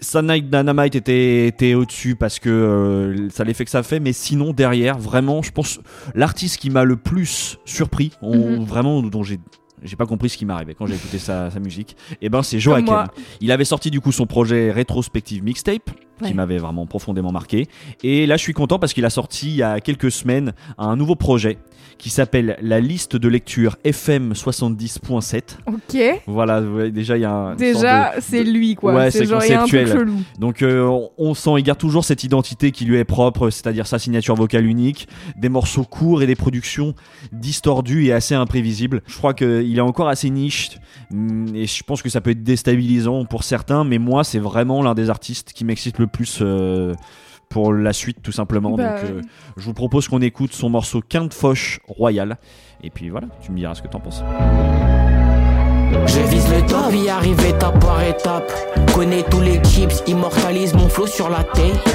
Sunlight Dynamite était, était au-dessus parce que euh, ça l'effet que ça fait, mais sinon, derrière, vraiment, je pense, l'artiste qui m'a le plus surpris, on- Mhm. vraiment, dont j'ai. J'ai pas compris ce qui m'arrivait quand j'ai écouté sa, sa musique. Et ben c'est Joachim. Il avait sorti du coup son projet rétrospective mixtape Ouais. qui m'avait vraiment profondément marqué. Et là je suis content parce qu'il a sorti il y a quelques semaines un nouveau projet qui s'appelle la liste de lecture FM 70.7. Ok. Voilà, déjà il y a un Déjà, c'est lui, quoi. Ouais, c'est un truc conceptuel. Donc euh, on- sent, il garde toujours cette identité qui lui est propre, c'est-à-dire sa signature vocale unique, des morceaux courts et des productions distordues et assez imprévisibles. Je crois qu'il est encore assez niche hum, et je pense que ça peut être déstabilisant pour certains, mais moi c'est vraiment l'un des artistes qui m'excite le plus. euh, pour la suite tout simplement Bah, donc euh, je vous propose qu'on écoute son morceau Quinte Foch Royal et puis voilà tu me diras ce que t'en penses Je vise le top, y arrive étape par étape. Connais tous les chips, immortalise mon flow sur la tape.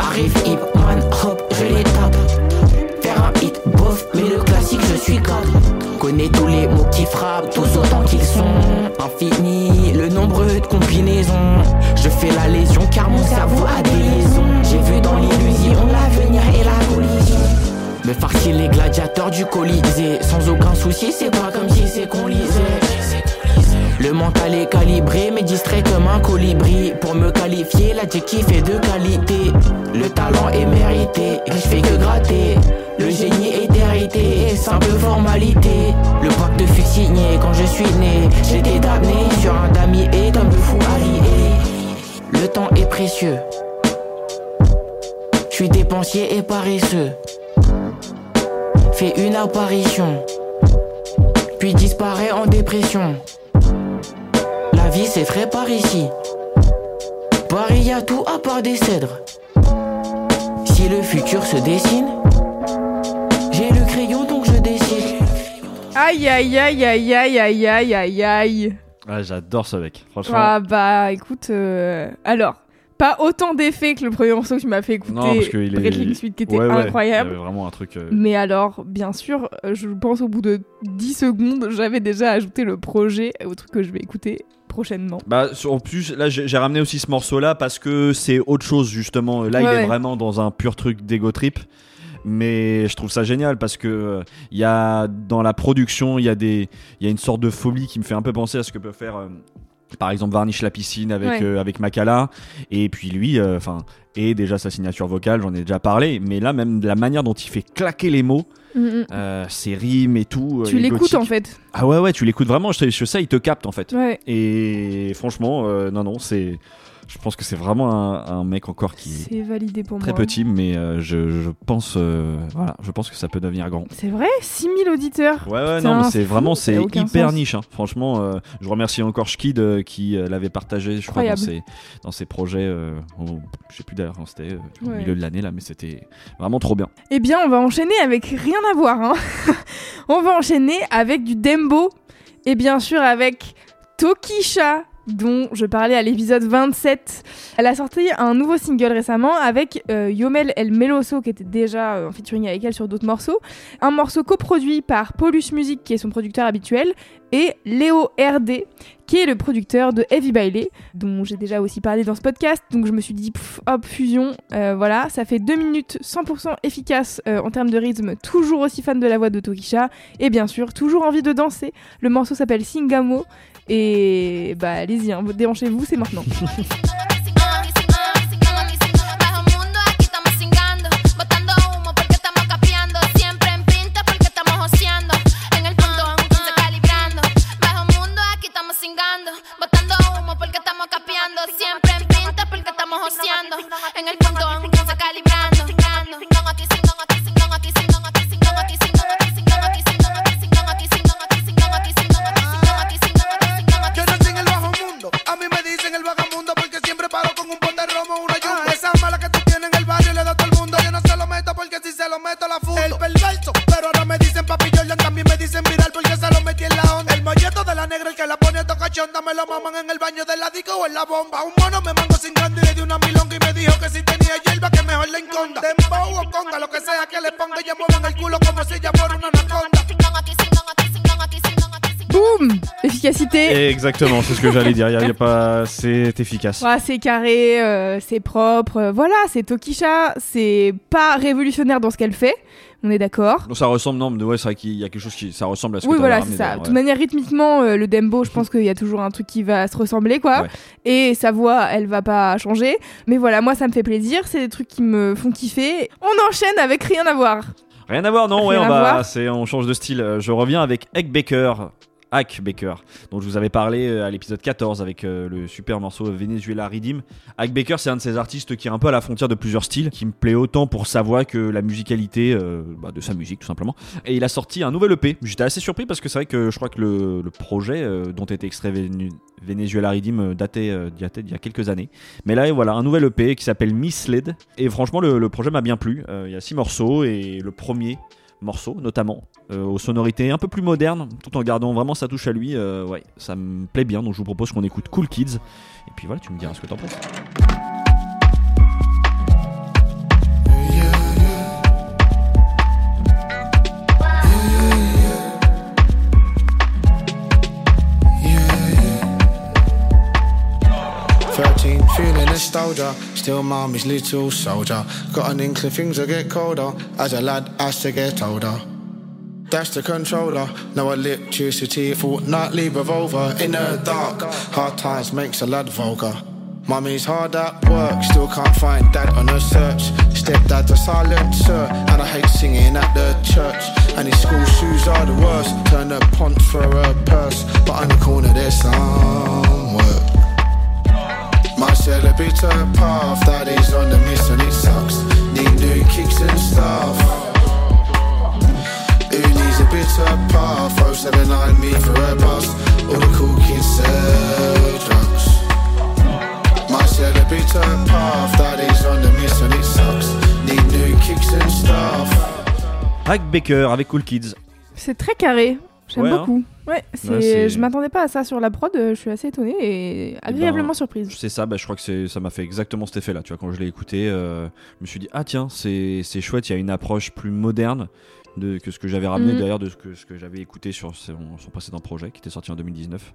Arrive hip man, hop, je les tape. Faire un hit, bof, mais le classique, je suis cap. Connais tous les mots qui frappent, tous autant qu'ils sont. Infini, le nombre de combinaisons. Je fais la lésion car mon cerveau a des liaisons. J'ai vu dans l'illusion l'avenir et la collision. Me farcir les gladiateurs du Colisée Sans aucun souci, c'est pas comme si c'est qu'on lisait Le mental est calibré, mais distrait comme un colibri. Pour me qualifier, l'adjectif est de qualité. Le talent est mérité, je fais que gratter. Le génie est hérité, simple formalité. Le pacte fut signé quand je suis né. J'étais damné sur un damier et comme le fou Le temps est précieux. Je suis dépensier et paresseux. Fait une apparition, puis disparaît en dépression. La vie c'est frais par ici. Paris y a tout à part des cèdres. Si le futur se dessine, j'ai le crayon donc je décide. Aïe, aïe, aïe, aïe, aïe, aïe, aïe, aïe, aïe. ah, j'adore ce mec franchement Ah bah écoute, euh, alors, pas autant d'effets que le premier morceau que tu m'as fait écouter, non parce qu'il est Breitling Suite, qui était Ouais, ouais, incroyable. il y avait vraiment un truc euh, Mais alors, bien sûr, euh, je pense au bout de 10 secondes, j'avais déjà ajouté le projet au truc que je vais écouter prochainement. Bah, en plus, là, j'ai ramené aussi ce morceau-là parce que c'est autre chose, justement. Là, il Ouais, est vraiment dans un pur truc d'ego trip. Mais je trouve ça génial parce que euh, y a dans la production, il y a des, y a une sorte de folie qui me fait un peu penser à ce que peut faire euh, Par exemple, Varnish la piscine avec, Ouais. euh, avec Makala. Et puis lui, euh, enfin, et déjà sa signature vocale, j'en ai déjà parlé. Mais là, même la manière dont il fait claquer les mots, Mm, mm. euh, ses rimes et tout. euh, Tu l'écoutes en fait. Ah ouais, ouais, tu l'écoutes vraiment. Je, je sais, il te capte en fait. Ouais. Et franchement, euh, non, non, c'est. Je pense que c'est vraiment un, un mec encore qui est C'est validé pour très moi. petit, mais euh, je, je pense, euh, voilà, je pense que ça peut devenir grand. C'est vrai? 6000 auditeurs. Ouais, ouais, Putain, non, mais c'est vraiment, c'est hyper sens. niche. hein. Franchement, euh, je remercie encore Schkid qui l'avait partagé, je crois, dans ses, dans ses projets. Au- je sais plus d'ailleurs quand c'était, au milieu de l'année là, mais c'était vraiment trop bien. Eh bien, on va enchaîner avec rien à voir. hein. on va enchaîner avec du Dembo et bien sûr avec Tokisha dont je parlais à l'épisode 27. Elle a sorti un nouveau single récemment avec euh, Yomel El Meloso qui était déjà euh, en featuring avec elle sur d'autres morceaux. Un morceau coproduit par Paulus Music qui est son producteur habituel et Léo RD qui est le producteur de Heavy Bailey dont j'ai déjà aussi parlé dans ce podcast. Donc je me suis dit hop fusion, euh, voilà, ça fait 2 minutes 100% efficace euh, en termes de rythme, toujours aussi fan de la voix de Tokisha et bien sûr toujours envie de danser. Le morceau s'appelle Singamo et bah allez-y, hein, déhanchez-vous, c'est maintenant. Exactement, c'est ce que j'allais dire. Il y a- il y a pas, c'est efficace. Ouais, c'est carré, euh, c'est propre, euh, voilà, c'est Tokisha, c'est pas révolutionnaire dans ce qu'elle fait, on est d'accord. Donc ça ressemble, non, mais ouais, c'est vrai qu'il y a quelque chose qui, ça ressemble à ce Oui, que voilà, t'avais c'est ça. De toute ouais. manière, rythmiquement, euh, le dembo, je pense qu'il y a toujours un truc qui va se ressembler, quoi. Ouais. Et sa voix, elle va pas changer. Mais voilà, moi, ça me fait plaisir. C'est des trucs qui me font kiffer. On enchaîne avec rien à voir. Rien à voir, non, ouais, Rien on, à va, voir. c'est, on change de style. Euh, Je reviens avec Egg Baker. Hack Baker, dont je vous avais parlé euh, à l'épisode 14 avec euh, le super morceau Venezuela Redeem. Hack Baker, c'est un de ces artistes qui est un peu à la frontière de plusieurs styles, qui me plaît autant pour sa voix que la musicalité euh, bah, de sa musique, tout simplement. Et il a sorti un nouvel EP. J'étais assez surpris parce que c'est vrai que je crois que le, projet dont était extrait Venezuela Redeem datait, d'il y a quelques années. Mais là, voilà, un nouvel EP qui s'appelle Misled. Et franchement, le, projet m'a bien plu. Il y a six morceaux et le premier morceau, notamment, euh, aux sonorités un peu plus modernes, tout en gardant vraiment sa touche à lui. euh, ouais, ça me plaît bien. Donc je vous propose qu'on écoute Cool Kids. Et puis voilà, tu me diras ce que t'en penses. Feeling nostalgia. Still mommy's little soldier. Got an inkling things will get colder as a lad as to get older. That's the controller. No electricity, fortnightly revolver in the dark. Hard times makes a lad vulgar. Mummy's hard at work, still can't find dad on a search. Stepdad's a silent sir, and I hate singing at the church. And his school shoes are the worst. Turn the pont for a purse, but on the corner there's some work. My celebrator path, that is on the miss and it sucks. Need new kicks and stuff. Who needs a bitter path? 079 me for a bus. All the cool kids sell drugs. My celebrator path, that is on the miss and it sucks. Need new kicks and stuff. Hack Baker avec Cool Kids. C'est très carré. J'aime Ouais, hein. beaucoup. Ouais, c'est... Ouais, c'est- je m'attendais pas à ça sur la prod. euh, Je suis assez étonnée et agréablement ben, surprise. C'est ça, bah, je crois que c'est, ça m'a fait exactement cet effet-là. Tu vois, quand je l'ai écouté, euh, je me suis dit, ah tiens, c'est, c'est chouette, il y a une approche plus moderne de, que ce que j'avais ramené Mhm. d'ailleurs de ce que, ce que j'avais écouté sur son, son précédent projet qui était sorti en 2019.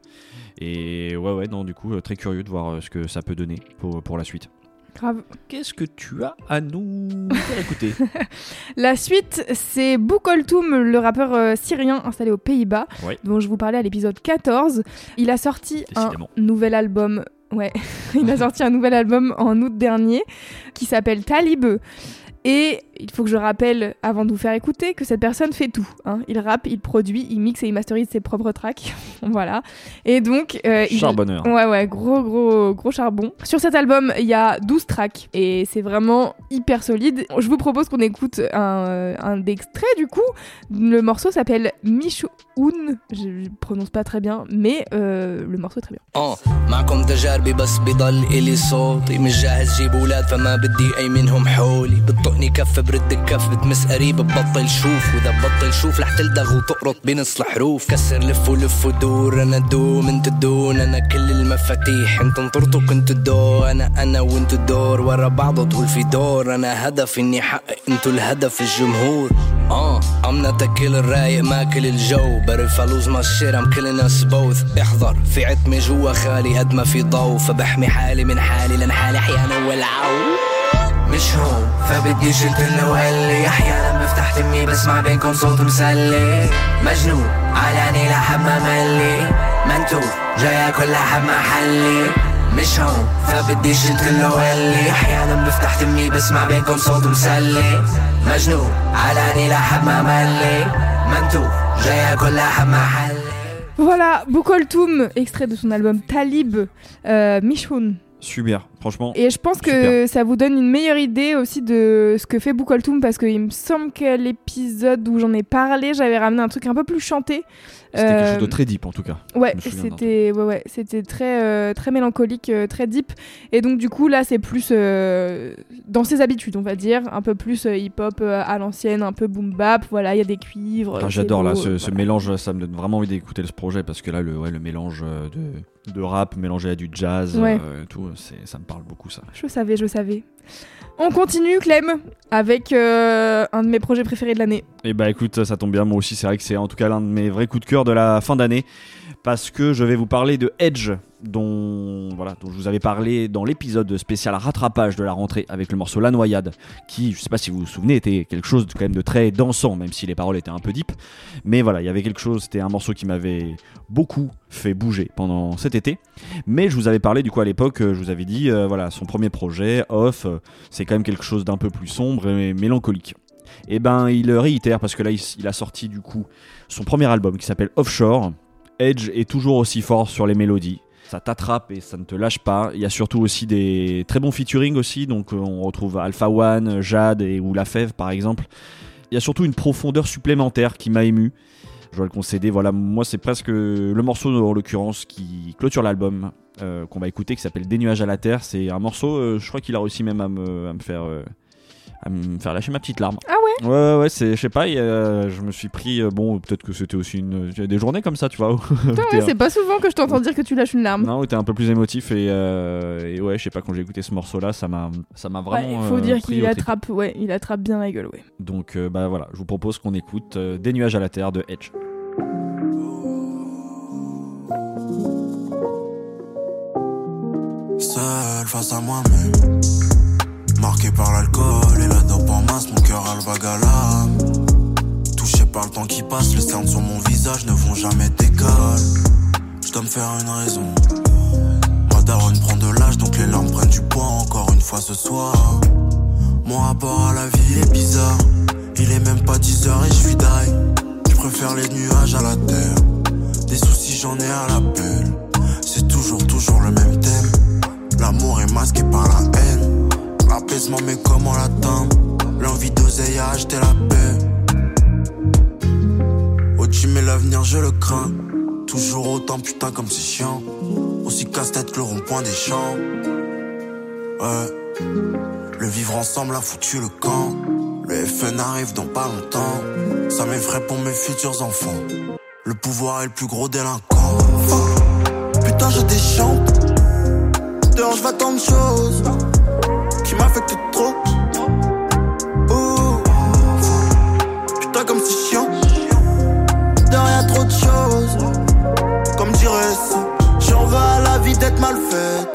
Et ouais, ouais, non, du coup, euh, très curieux de voir euh, ce que ça peut donner pour, pour la suite. Grave. Qu'est-ce que tu as à nous faire écouter La suite, c'est Boukoltoum, le rappeur euh, syrien installé aux Pays-Bas, Ouais. dont je vous parlais à l'épisode 14. Il a sorti un nouvel album. Ouais, il a sorti un nouvel album en août dernier qui s'appelle Talib. Et il faut que je rappelle, avant de vous faire écouter, que cette personne fait tout. hein. Il rappe, il produit, il mixe et il masterise ses propres tracks. voilà. Et donc. euh, il- Charbonneur. Ouais, ouais, gros, gros, gros charbon. Sur cet album, il y a 12 tracks et c'est vraiment hyper solide. Je vous propose qu'on écoute un, un extrait du coup. Le morceau s'appelle Michoun. Je, prononce pas très bien, mais euh, le morceau est très bien. اه برد الكف بتمس قريب ببطل شوف. وإذا ببطل شوف رح تلدغ وتقرط بين الحروف كسر لف ولف ودور أنا دوم انت دون أنا كل المفاتيح أنت انطرت وكنت الدو أنا أنا وأنت الدور ورا بعضه تقول في دور. أنا هدف إني حقق أنتو الهدف الجمهور. آه عم تكل الرايق ماكل الجو. بعرف ألوز ما الشير ام كلين اس بوث احذر في عتمة جوا خالي قد ما في ضو فبحمي حالي من حالي لأن حالي أحيانا والعو. مش هون فبدي شلت اللي احيانا بفتح تمي بسمع بينكم صوت مسلي مجنون علاني لحب ما ملي منتوب جاي اكل لحب محلي مش هون فبدي شلت اللي احيانا بفتح تمي بسمع بينكم صوت مسلي مجنون علاني لحب ما ملي منتوب جاي اكل لحب محلي Voilà, Boukoltoum, extrait de son album Talib, euh, Michoun. Super, franchement. Et je pense que ça vous donne une meilleure idée aussi de ce que fait Boukoltoum parce qu'il me semble que l'épisode où j'en ai parlé, j'avais ramené un truc un peu plus chanté. C'était quelque Euh, chose de très deep en tout cas. Ouais, c'était ouais, ouais, c'était très euh, très mélancolique, euh, très deep. Et donc du coup là, c'est plus euh, dans ses habitudes, on va dire, un peu plus euh, hip-hop euh, à l'ancienne, un peu boom bap. Voilà, il y a des cuivres. J'adore là ce, euh, ce mélange, ça me donne vraiment envie d'écouter ce projet parce que là le, ouais, le mélange euh, de, de rap mélangé à du jazz, Ouais. euh, tout, c'est- ça me parle beaucoup ça. Je savais, je savais. On continue, Clem, avec euh, un de mes projets préférés de l'année. Et bah écoute, ça tombe bien, moi aussi c'est vrai que c'est en tout cas l'un de mes vrais coups de cœur de la fin d'année parce que je vais vous parler de Edge dont voilà, dont je vous avais parlé dans l'épisode spécial rattrapage de la rentrée avec le morceau La Noyade qui, je sais pas si vous vous souvenez, était quelque chose de, quand même de très dansant même si les paroles étaient un peu deep, mais voilà, il y avait quelque chose, c'était un morceau qui m'avait beaucoup fait bouger pendant cet été. Mais je vous avais parlé du coup à l'époque, je vous avais dit euh, voilà, son premier projet Off, c'est quand même quelque chose d'un peu plus sombre et mélancolique et ben il réitère parce que là il, il a sorti du coup son premier album qui s'appelle Offshore. Edge est toujours aussi fort sur les mélodies. Ça t'attrape et ça ne te lâche pas. Il y a surtout aussi des très bons featuring aussi. Donc euh, on retrouve Alpha One, Jade et ou La Fève par exemple. Il y a surtout une profondeur supplémentaire qui m'a ému. Je dois le concéder. Voilà, moi c'est presque le morceau en l'occurrence qui clôture l'album euh, qu'on va écouter qui s'appelle Des nuages à la terre. C'est un morceau, euh, je crois qu'il a réussi même à me, à me faire euh, à me faire lâcher ma petite larme. Ah ouais Ouais, ouais, ouais, c'est, je sais pas, je me suis pris, bon, peut-être que c'était aussi une, il y a des journées comme ça, tu vois. ouais, c'est pas souvent que je t'entends dire que tu lâches une larme. Non, t'es un peu plus émotif et, et ouais, je sais pas, quand j'ai écouté ce morceau-là, ça m'a, ça m'a Ouais, vraiment. il faut dire qu'il attrape, ouais, il attrape bien la gueule, ouais. Donc, bah voilà, je vous propose qu'on écoute Des nuages à la terre de Edge. Face à moi-même. Marqué par l'alcool et la dope en masse Mon cœur a le bagala Touché par le temps qui passe Les cernes sur mon visage ne vont jamais d'école. Je dois me faire une raison. Ma daronne prend de l'âge Donc les larmes prennent du poids Encore une fois ce soir. Mon rapport à la vie est bizarre. Il est même pas 10 heures et je suis die Je préfère les nuages à la terre. Des soucis j'en ai à l'appel C'est toujours toujours le même thème L'amour est masqué par la haine. L'apaisement, mais comment l'atteindre L'envie d'oseille a acheté la paix. Au gym et l'avenir, je le crains. Toujours autant putain comme c'est chiant. Aussi casse-tête que le rond-point des champs. Ouais. Le vivre ensemble a foutu le camp. Le FN arrive dans pas longtemps. Ça m'effraie pour mes futurs enfants. Le pouvoir est le plus gros délinquant. Putain, je déchante. Dehors, je vois tant de choses qui m'affectent trop. Ouh. Putain, comme c'est chiant. Dehors, y'a trop de choses. Comme dirait ça, j'en veux à la vie d'être mal faite.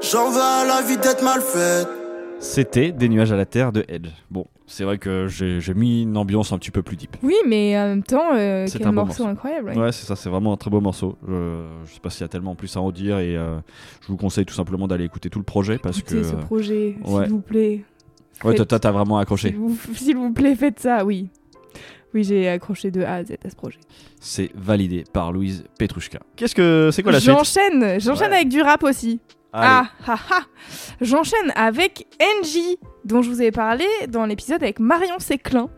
J'en veux à la vie d'être mal faite. C'était Des nuages à la terre de Edge. Bon, c'est vrai que j'ai mis une ambiance un petit peu plus deep. Oui, mais en même temps, euh, C'est un morceau, incroyable. ouais. Ouais, c'est ça, c'est vraiment un très beau morceau. Je, je sais pas s'il y a tellement plus à en dire et euh, je vous conseille tout simplement d'aller écouter tout le projet parce que. Écoutez ce projet, ouais. s'il vous plaît. Ouais, toi, t'as vraiment accroché. s'il vous plaît, faites ça, oui. Oui, j'ai accroché de A à Z à ce projet. C'est validé par Louise Petrouchka. Qu'est-ce que c'est quoi la suite? J'enchaîne, j'enchaîne Ouais. avec du rap aussi. Ah, ah, ah. J'enchaîne avec NJ, dont je vous ai parlé dans l'épisode avec Marion Séclin.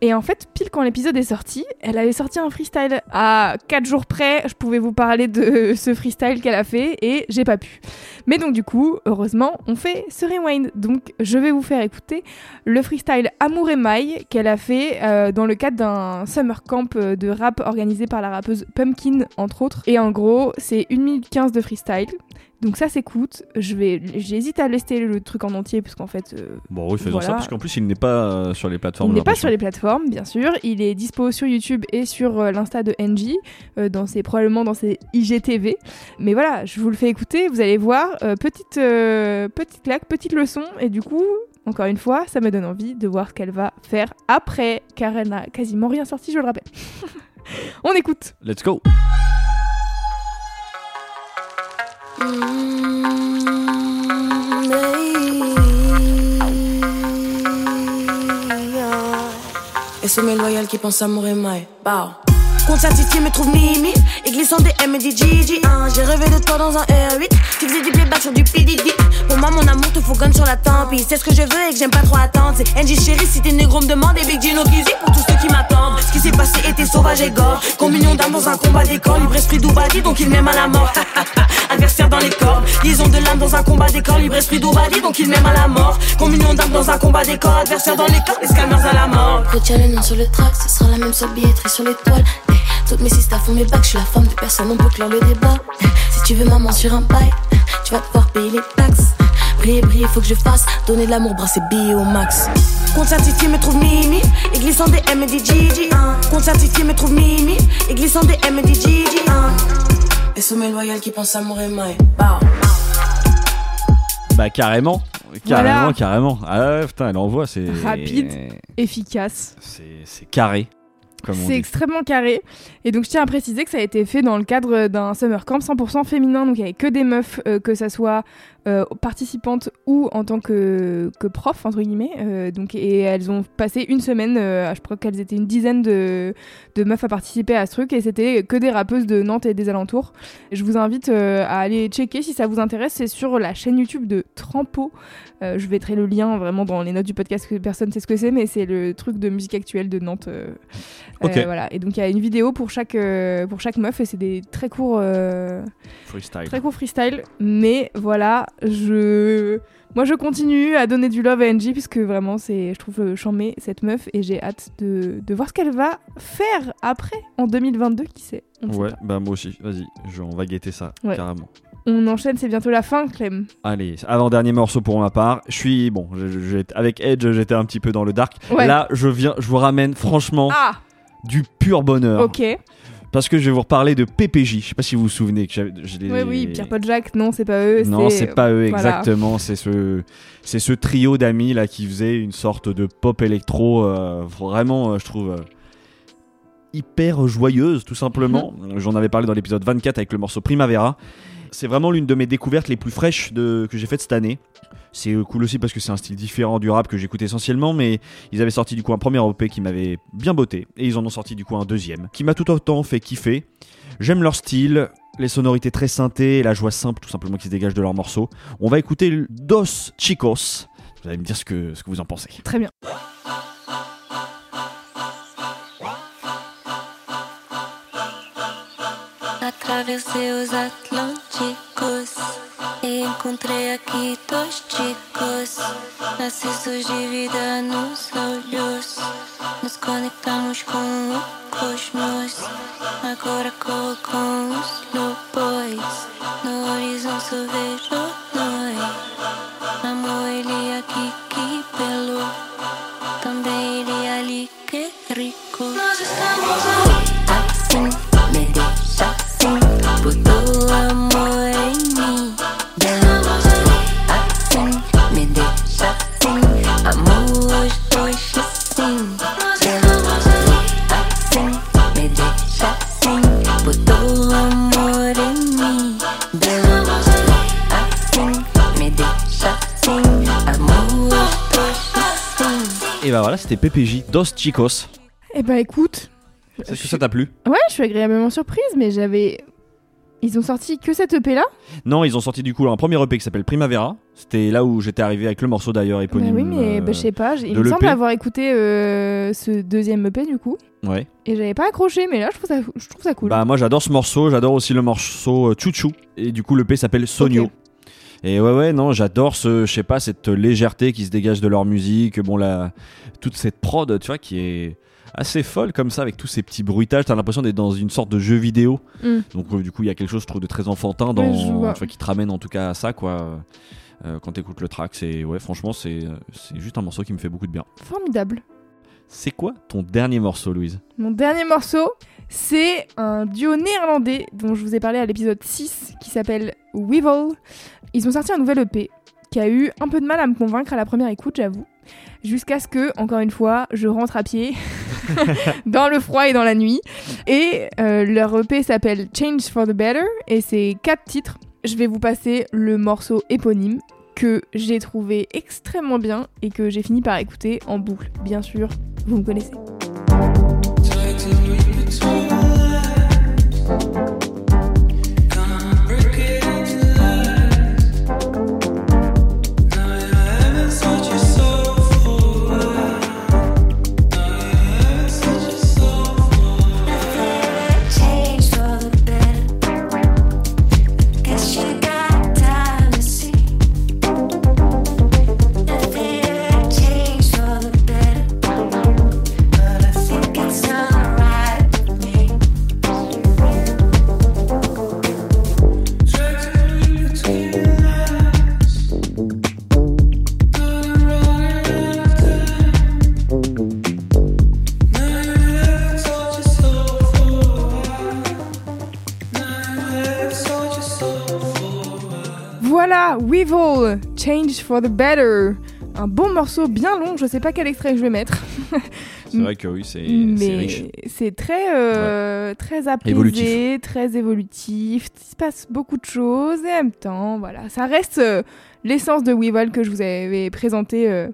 Et en fait, pile quand l'épisode est sorti, elle avait sorti un freestyle. À 4 jours près, je pouvais vous parler de ce freestyle qu'elle a fait et j'ai pas pu. Mais donc, du coup, heureusement, on fait ce rewind. Donc, je vais vous faire écouter le freestyle Amour et Maille qu'elle a fait euh, dans le cadre d'un summer camp euh, de rap organisé par la rappeuse Pumpkin, entre autres. Et en gros, c'est 1 minute 15 de freestyle. Donc ça s'écoute. Je vais, j'hésite à laisser le truc en entier parce qu'en fait, euh, Bon, oui, faisons Voilà. ça parce qu'en plus, il n'est pas euh, sur les plateformes. il n'est pas sur les plateformes, bien sûr. Il est dispo sur YouTube et sur euh, l'insta de NJ, euh, dans ses, probablement dans ses IGTV. Mais voilà, je vous le fais écouter. Vous allez voir, euh, petite, euh, petite claque, petite leçon. Et du coup, encore une fois, ça me donne envie de voir ce qu'elle va faire après, car elle n'a quasiment rien sorti, je le rappelle. On écoute. Let's go. Et ce mes loyal qui pense amour et maille. Compte certifié me trouve Mimi. Et glissant des M et des Gigi hein. J'ai rêvé de toi dans un R8 Tu faisais du playback sur du PDD Pour moi mon amour te faut gun sur la tempe C'est ce que je veux et que j'aime pas trop attendre. C'est NG chérie si t'es négro me demande. Et Big Gino Kizzy pour tous ceux qui m'attendent. Ce qui s'est passé était sauvage et gore. Communion d'âme dans un combat corps. Libre esprit d'Oubadi donc il m'aime à la mort. Adversaire dans les corps. Liaison de l'âme dans un combat corps. Libre esprit d'Oubadi donc il m'aime à la mort. Communion d'âme dans un combat corps. Adversaire dans les corps Les à la mort. Retiens le nom sur le track, ce sera la même sur billetterie sur l'étoile. Toutes mes sisters font mes bacs, je suis la femme de personne, on peut clore le débat. Si tu veux maman sur un eh, tu vas devoir payer les taxes. Briller, briller, faut que je fasse. Donner de l'amour, brasser billets au max. Compte certifié me trouve Mimi Et glissant des M et des Gigi me trouve Mimi Et glissant des M et des Gigi. Et mes loyal qui pense amour et maille. Bow. Bah, carrément. Carrément, Voilà. carrément. Ah ouais, putain, elle envoie, c'est. Rapide, efficace. C'est carré. C'est extrêmement carré. Et donc, je tiens à préciser que ça a été fait dans le cadre d'un summer camp 100% féminin. Donc, il n'y avait que des meufs, euh, que ça soit euh, participantes ou en tant que, que prof, entre guillemets. Euh, donc, et elles ont passé une semaine, euh, je crois qu'elles étaient une dizaine de, de meufs à participer à ce truc. Et c'était que des rappeuses de Nantes et des alentours. Je vous invite à aller checker si ça vous intéresse. C'est sur la chaîne YouTube de Trampo. Je mettrai le lien vraiment dans les notes du podcast que personne sait ce que c'est, mais c'est le truc de musique actuelle de Nantes. voilà. Et donc il y a une vidéo pour chaque, pour chaque meuf et c'est des très courts, Freestyle. très courts freestyle. Mais voilà, je, moi je continue à donner du love à NJ puisque vraiment c'est, je trouve euh, charmé cette meuf et j'ai hâte de, de voir ce qu'elle va faire après en 2022, qui sait. On Ouais, bah moi aussi, vas-y, je- on va guetter ça, Ouais. carrément. On enchaîne, c'est bientôt la fin, Clem. Allez, avant-dernier morceau pour ma part. Je suis, bon, je- je- j'ai- avec Edge, j'étais un petit peu dans le dark. Ouais. Là, je viens, je vous ramène franchement Ah, du pur bonheur. ok. Parce que je vais vous reparler de PPJ. Je sais pas si vous vous souvenez que j'avais- Oui, oui, Pierre Jacques, non, c'est pas eux. Non, c'est pas eux voilà. exactement. C'est ce, c'est ce trio d'amis là qui faisait une sorte de pop électro, euh, vraiment, euh, je trouve euh, hyper joyeuse, tout simplement. J'en avais parlé dans l'épisode 24 avec le morceau Primavera. C'est vraiment l'une de mes découvertes les plus fraîches que j'ai faites cette année. C'est euh, cool aussi parce que c'est un style différent du rap que j'écoute essentiellement, mais ils avaient sorti du coup un premier EP qui m'avait bien botté, et ils en ont sorti du coup un deuxième, qui m'a tout autant fait kiffer. J'aime leur style, les sonorités très synthées la joie simple tout simplement qui se dégage de leurs morceaux. On va écouter Dos Chicos. Vous allez me dire ce que vous en pensez. Très bien. Atravessei os Atlânticos e encontrei aqui dois chicos. Nascidos de vida nos olhos, nos conectamos com o cosmos. Agora corro com os lobos. No horizonte vejo nós. Amor, ele aqui que belo. Também ele ali que rico. Nós estamos deixa assim. Et bah voilà, c'était PPJ, Dos Chicos. Eh bah écoute. Est-ce que ça t'a plu? Ouais, je suis agréablement surprise, mais j'avais ils ont sorti que cette EP là? Non, ils ont sorti du coup un premier EP qui s'appelle Primavera. C'était là où j'étais arrivé avec le morceau d'ailleurs Bah éponyme. oui, mais euh, bah, je sais pas, il me semble avoir écouté euh, ce deuxième EP du coup, Ouais. et j'avais pas accroché, mais là je trouve ça, je trouve ça cool. Bah moi j'adore ce morceau, j'adore aussi le morceau euh, Chouchou et du coup l'EP s'appelle Sonio. Et ouais ouais non j'adore ce je sais pas cette légèreté qui se dégage de leur musique bon la toute cette prod tu vois qui est assez folle comme ça avec tous ces petits bruitages t'as l'impression d'être dans une sorte de jeu vidéo Mm. donc euh, du coup il y a quelque chose je trouve de très enfantin dans tu vois, qui te ramène en tout cas à ça quoi Euh, quand t'écoutes le track c'est ouais franchement c'est c'est juste un morceau qui me fait beaucoup de bien Formidable. c'est quoi ton dernier morceau Louise? Mon dernier morceau, c'est un duo néerlandais dont je vous ai parlé à l'épisode 6 qui s'appelle Weevil. Ils ont sorti un nouvel EP qui a eu un peu de mal à me convaincre à la première écoute, j'avoue. Jusqu'à ce que, encore une fois, je rentre à pied dans le froid et dans la nuit. Et euh, leur EP s'appelle Change for the Better et c'est quatre titres. Je vais vous passer le morceau éponyme que j'ai trouvé extrêmement bien et que j'ai fini par écouter en boucle. Bien sûr, vous me connaissez. Voilà, Weevil, Change for the Better. Un bon morceau bien long, je sais pas quel extrait je vais mettre. c'est vrai que oui c'est riche c'est très, euh, très apaisé, Évolutif. très évolutif. Il se passe beaucoup de choses et en même temps, voilà, ça reste euh, l'essence de Weevil que je vous avais présenté euh,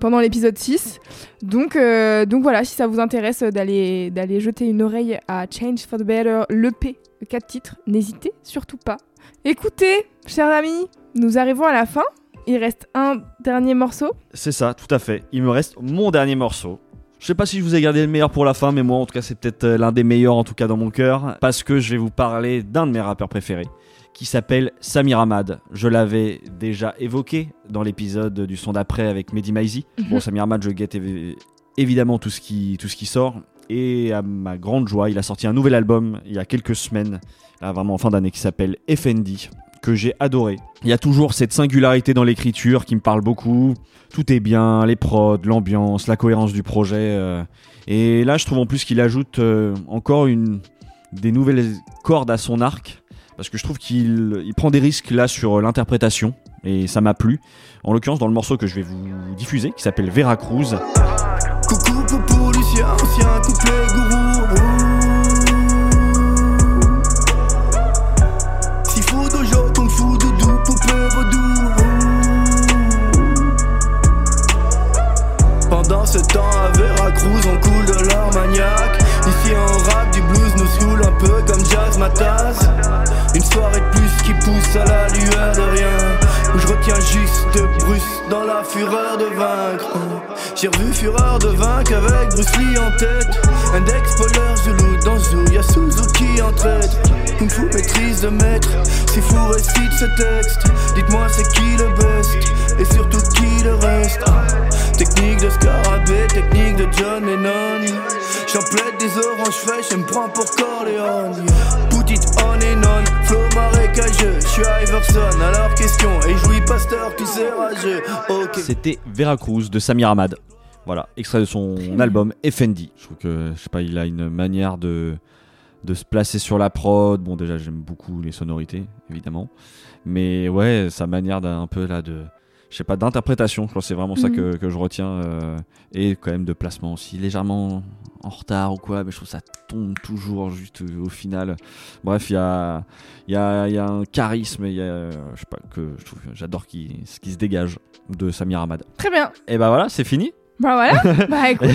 pendant l'épisode 6. Donc, euh, donc voilà, si ça vous intéresse d'aller d'aller jeter une oreille à Change for the Better, l'EP, 4 titres, n'hésitez surtout pas. Écoutez, chers amis, nous arrivons à la fin. Il reste un dernier morceau. C'est ça, tout à fait. Il me reste mon dernier morceau. Je sais pas si je vous ai gardé le meilleur pour la fin, mais moi en tout cas c'est peut-être euh, l'un des meilleurs en tout cas dans mon cœur, parce que je vais vous parler d'un de mes rappeurs préférés, qui s'appelle Samir Ahmad. Je l'avais déjà évoqué dans l'épisode du son d'après avec Mehdi Maizi. Mhm. Bon, Samir Ahmad, je guette évi- évidemment tout ce, qui, tout ce qui sort, et à ma grande joie, il a sorti un nouvel album il y a quelques semaines, là vraiment en fin d'année, qui s'appelle FND que j'ai adoré. Il y a toujours cette singularité dans l'écriture qui me parle beaucoup. Tout est bien, les prods, l'ambiance, la cohérence du projet. euh. Et là, je trouve en plus qu'il ajoute euh, encore une, des nouvelles cordes à son arc. Parce que je trouve qu'il il prend des risques là sur l'interprétation. Et ça m'a plu. En l'occurrence, dans le morceau que je vais vous diffuser, qui s'appelle Veracruz. Coucou Poupou Lucien, ancien couplet gourou ma tasse. Une soirée de plus qui pousse à la lueur de rien. Où je retiens juste Bruce dans la fureur de vaincre. J'ai revu Fureur de vaincre avec Bruce Lee en tête. Index, Polar, Zulu, dans Zoo, y'a Suzuki en traite Kung Fu maîtrise de maître, si fou récite ce texte. Dites-moi c'est qui le best, et surtout qui le reste? Ah, Technique de scarabée, technique de John Lennon. J'en plaide des oranges fraîches, je me prends pour Corleone It on and on, flow marécageux Je suis Iverson, alors question, et jouis Pasteur, tous ces rageux Ok C'était Veracruz de Samir Ahmad. Voilà, extrait de son album FND. Je trouve que, je sais pas, il a une manière de, de se placer sur la prod. Bon, déjà, j'aime beaucoup les sonorités, évidemment. Mais ouais, sa manière d'un peu là de. Je sais pas, d'interprétation, je pense que c'est vraiment ça Mhm. que, que je retiens. euh, et quand même de placement aussi, légèrement en retard ou quoi, mais je trouve que ça tombe toujours juste au final. Bref, il y a, y, a, y a un charisme, y a, je sais pas, que je trouve, j'adore qui, ce qui se dégage de Samir Ahmad. Très bien. Et bah voilà, c'est fini. Bah voilà. bah écoute,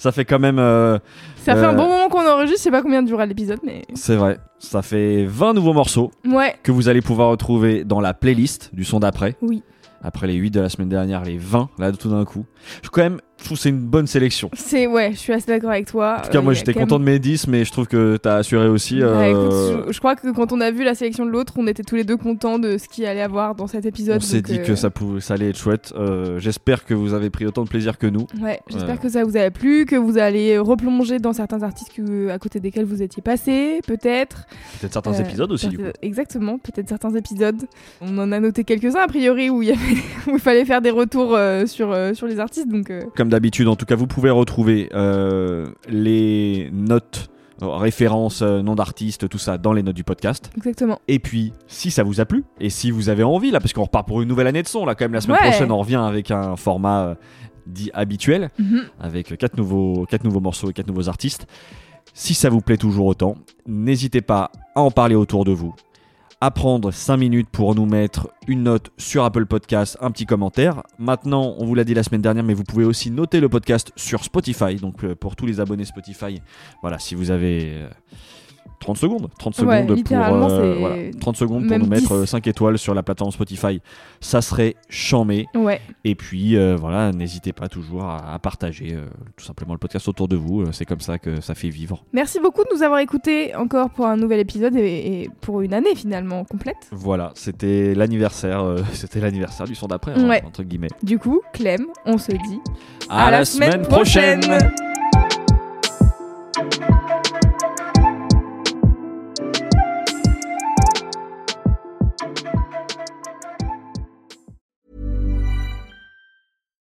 ça fait quand même. euh, ça fait un euh, bon moment qu'on enregistre. Je sais pas combien durera l'épisode, mais. C'est vrai. Ça fait 20 nouveaux morceaux Ouais. que vous allez pouvoir retrouver dans la playlist du son d'après. Oui. Après les 8 de la semaine dernière, les 20, là, tout d'un coup. Je, quand même, je trouve que c'est une bonne sélection. C'est ouais, je suis assez d'accord avec toi. En tout cas, moi, j'étais content de mes 10, mais je trouve que t'as assuré aussi. Bah, écoute, euh, je, je crois que quand on a vu la sélection de l'autre, on était tous les deux contents de ce qu'il allait avoir dans cet épisode. on s'est dit euh, que ça, pouvait, ça allait être chouette. Euh, J'espère que vous avez pris autant de plaisir que nous. Ouais, j'espère Euh, que ça vous a plu, que vous allez replonger dans certains artistes que- à côté desquels vous étiez passé, peut-être. Peut-être certains Euh, épisodes aussi, du coup. peut-être- Exactement, peut-être certains épisodes. On en a noté quelques-uns, a priori, où il, y avait- où il fallait faire des retours euh, sur, euh, sur les artistes. Donc, euh, Comme d'habitude, en tout cas, vous pouvez retrouver euh, les notes, euh, références, euh, noms d'artistes, tout ça dans les notes du podcast. exactement. Et puis, si ça vous a plu, et si vous avez envie, là, parce qu'on repart pour une nouvelle année de son, là, quand même, la semaine Ouais. prochaine, on revient avec un format euh, dit habituel, Mhm. avec quatre nouveaux, quatre nouveaux morceaux et quatre nouveaux artistes. Si ça vous plaît toujours autant, n'hésitez pas à en parler autour de vous, à prendre 5 minutes pour nous mettre une note sur Apple Podcast, un petit commentaire. Maintenant, on vous l'a dit la semaine dernière, mais vous pouvez aussi noter le podcast sur Spotify. Donc euh, pour tous les abonnés Spotify, voilà, si vous avez euh, 30 secondes, 30 Ouais, secondes pour euh, voilà, 30 secondes pour nous mettre 10. 5 étoiles sur la plateforme Spotify. Ça serait chamé. Ouais. Et puis euh, voilà, n'hésitez pas toujours à, à partager euh, tout simplement le podcast autour de vous. C'est comme ça que ça fait vivre. Merci beaucoup de nous avoir écoutés encore pour un nouvel épisode et, et pour une année finalement complète. Voilà, c'était l'anniversaire, c'était l'anniversaire du son d'après, hein, Ouais. entre guillemets. Du coup, Clem, on se dit À la semaine prochaine.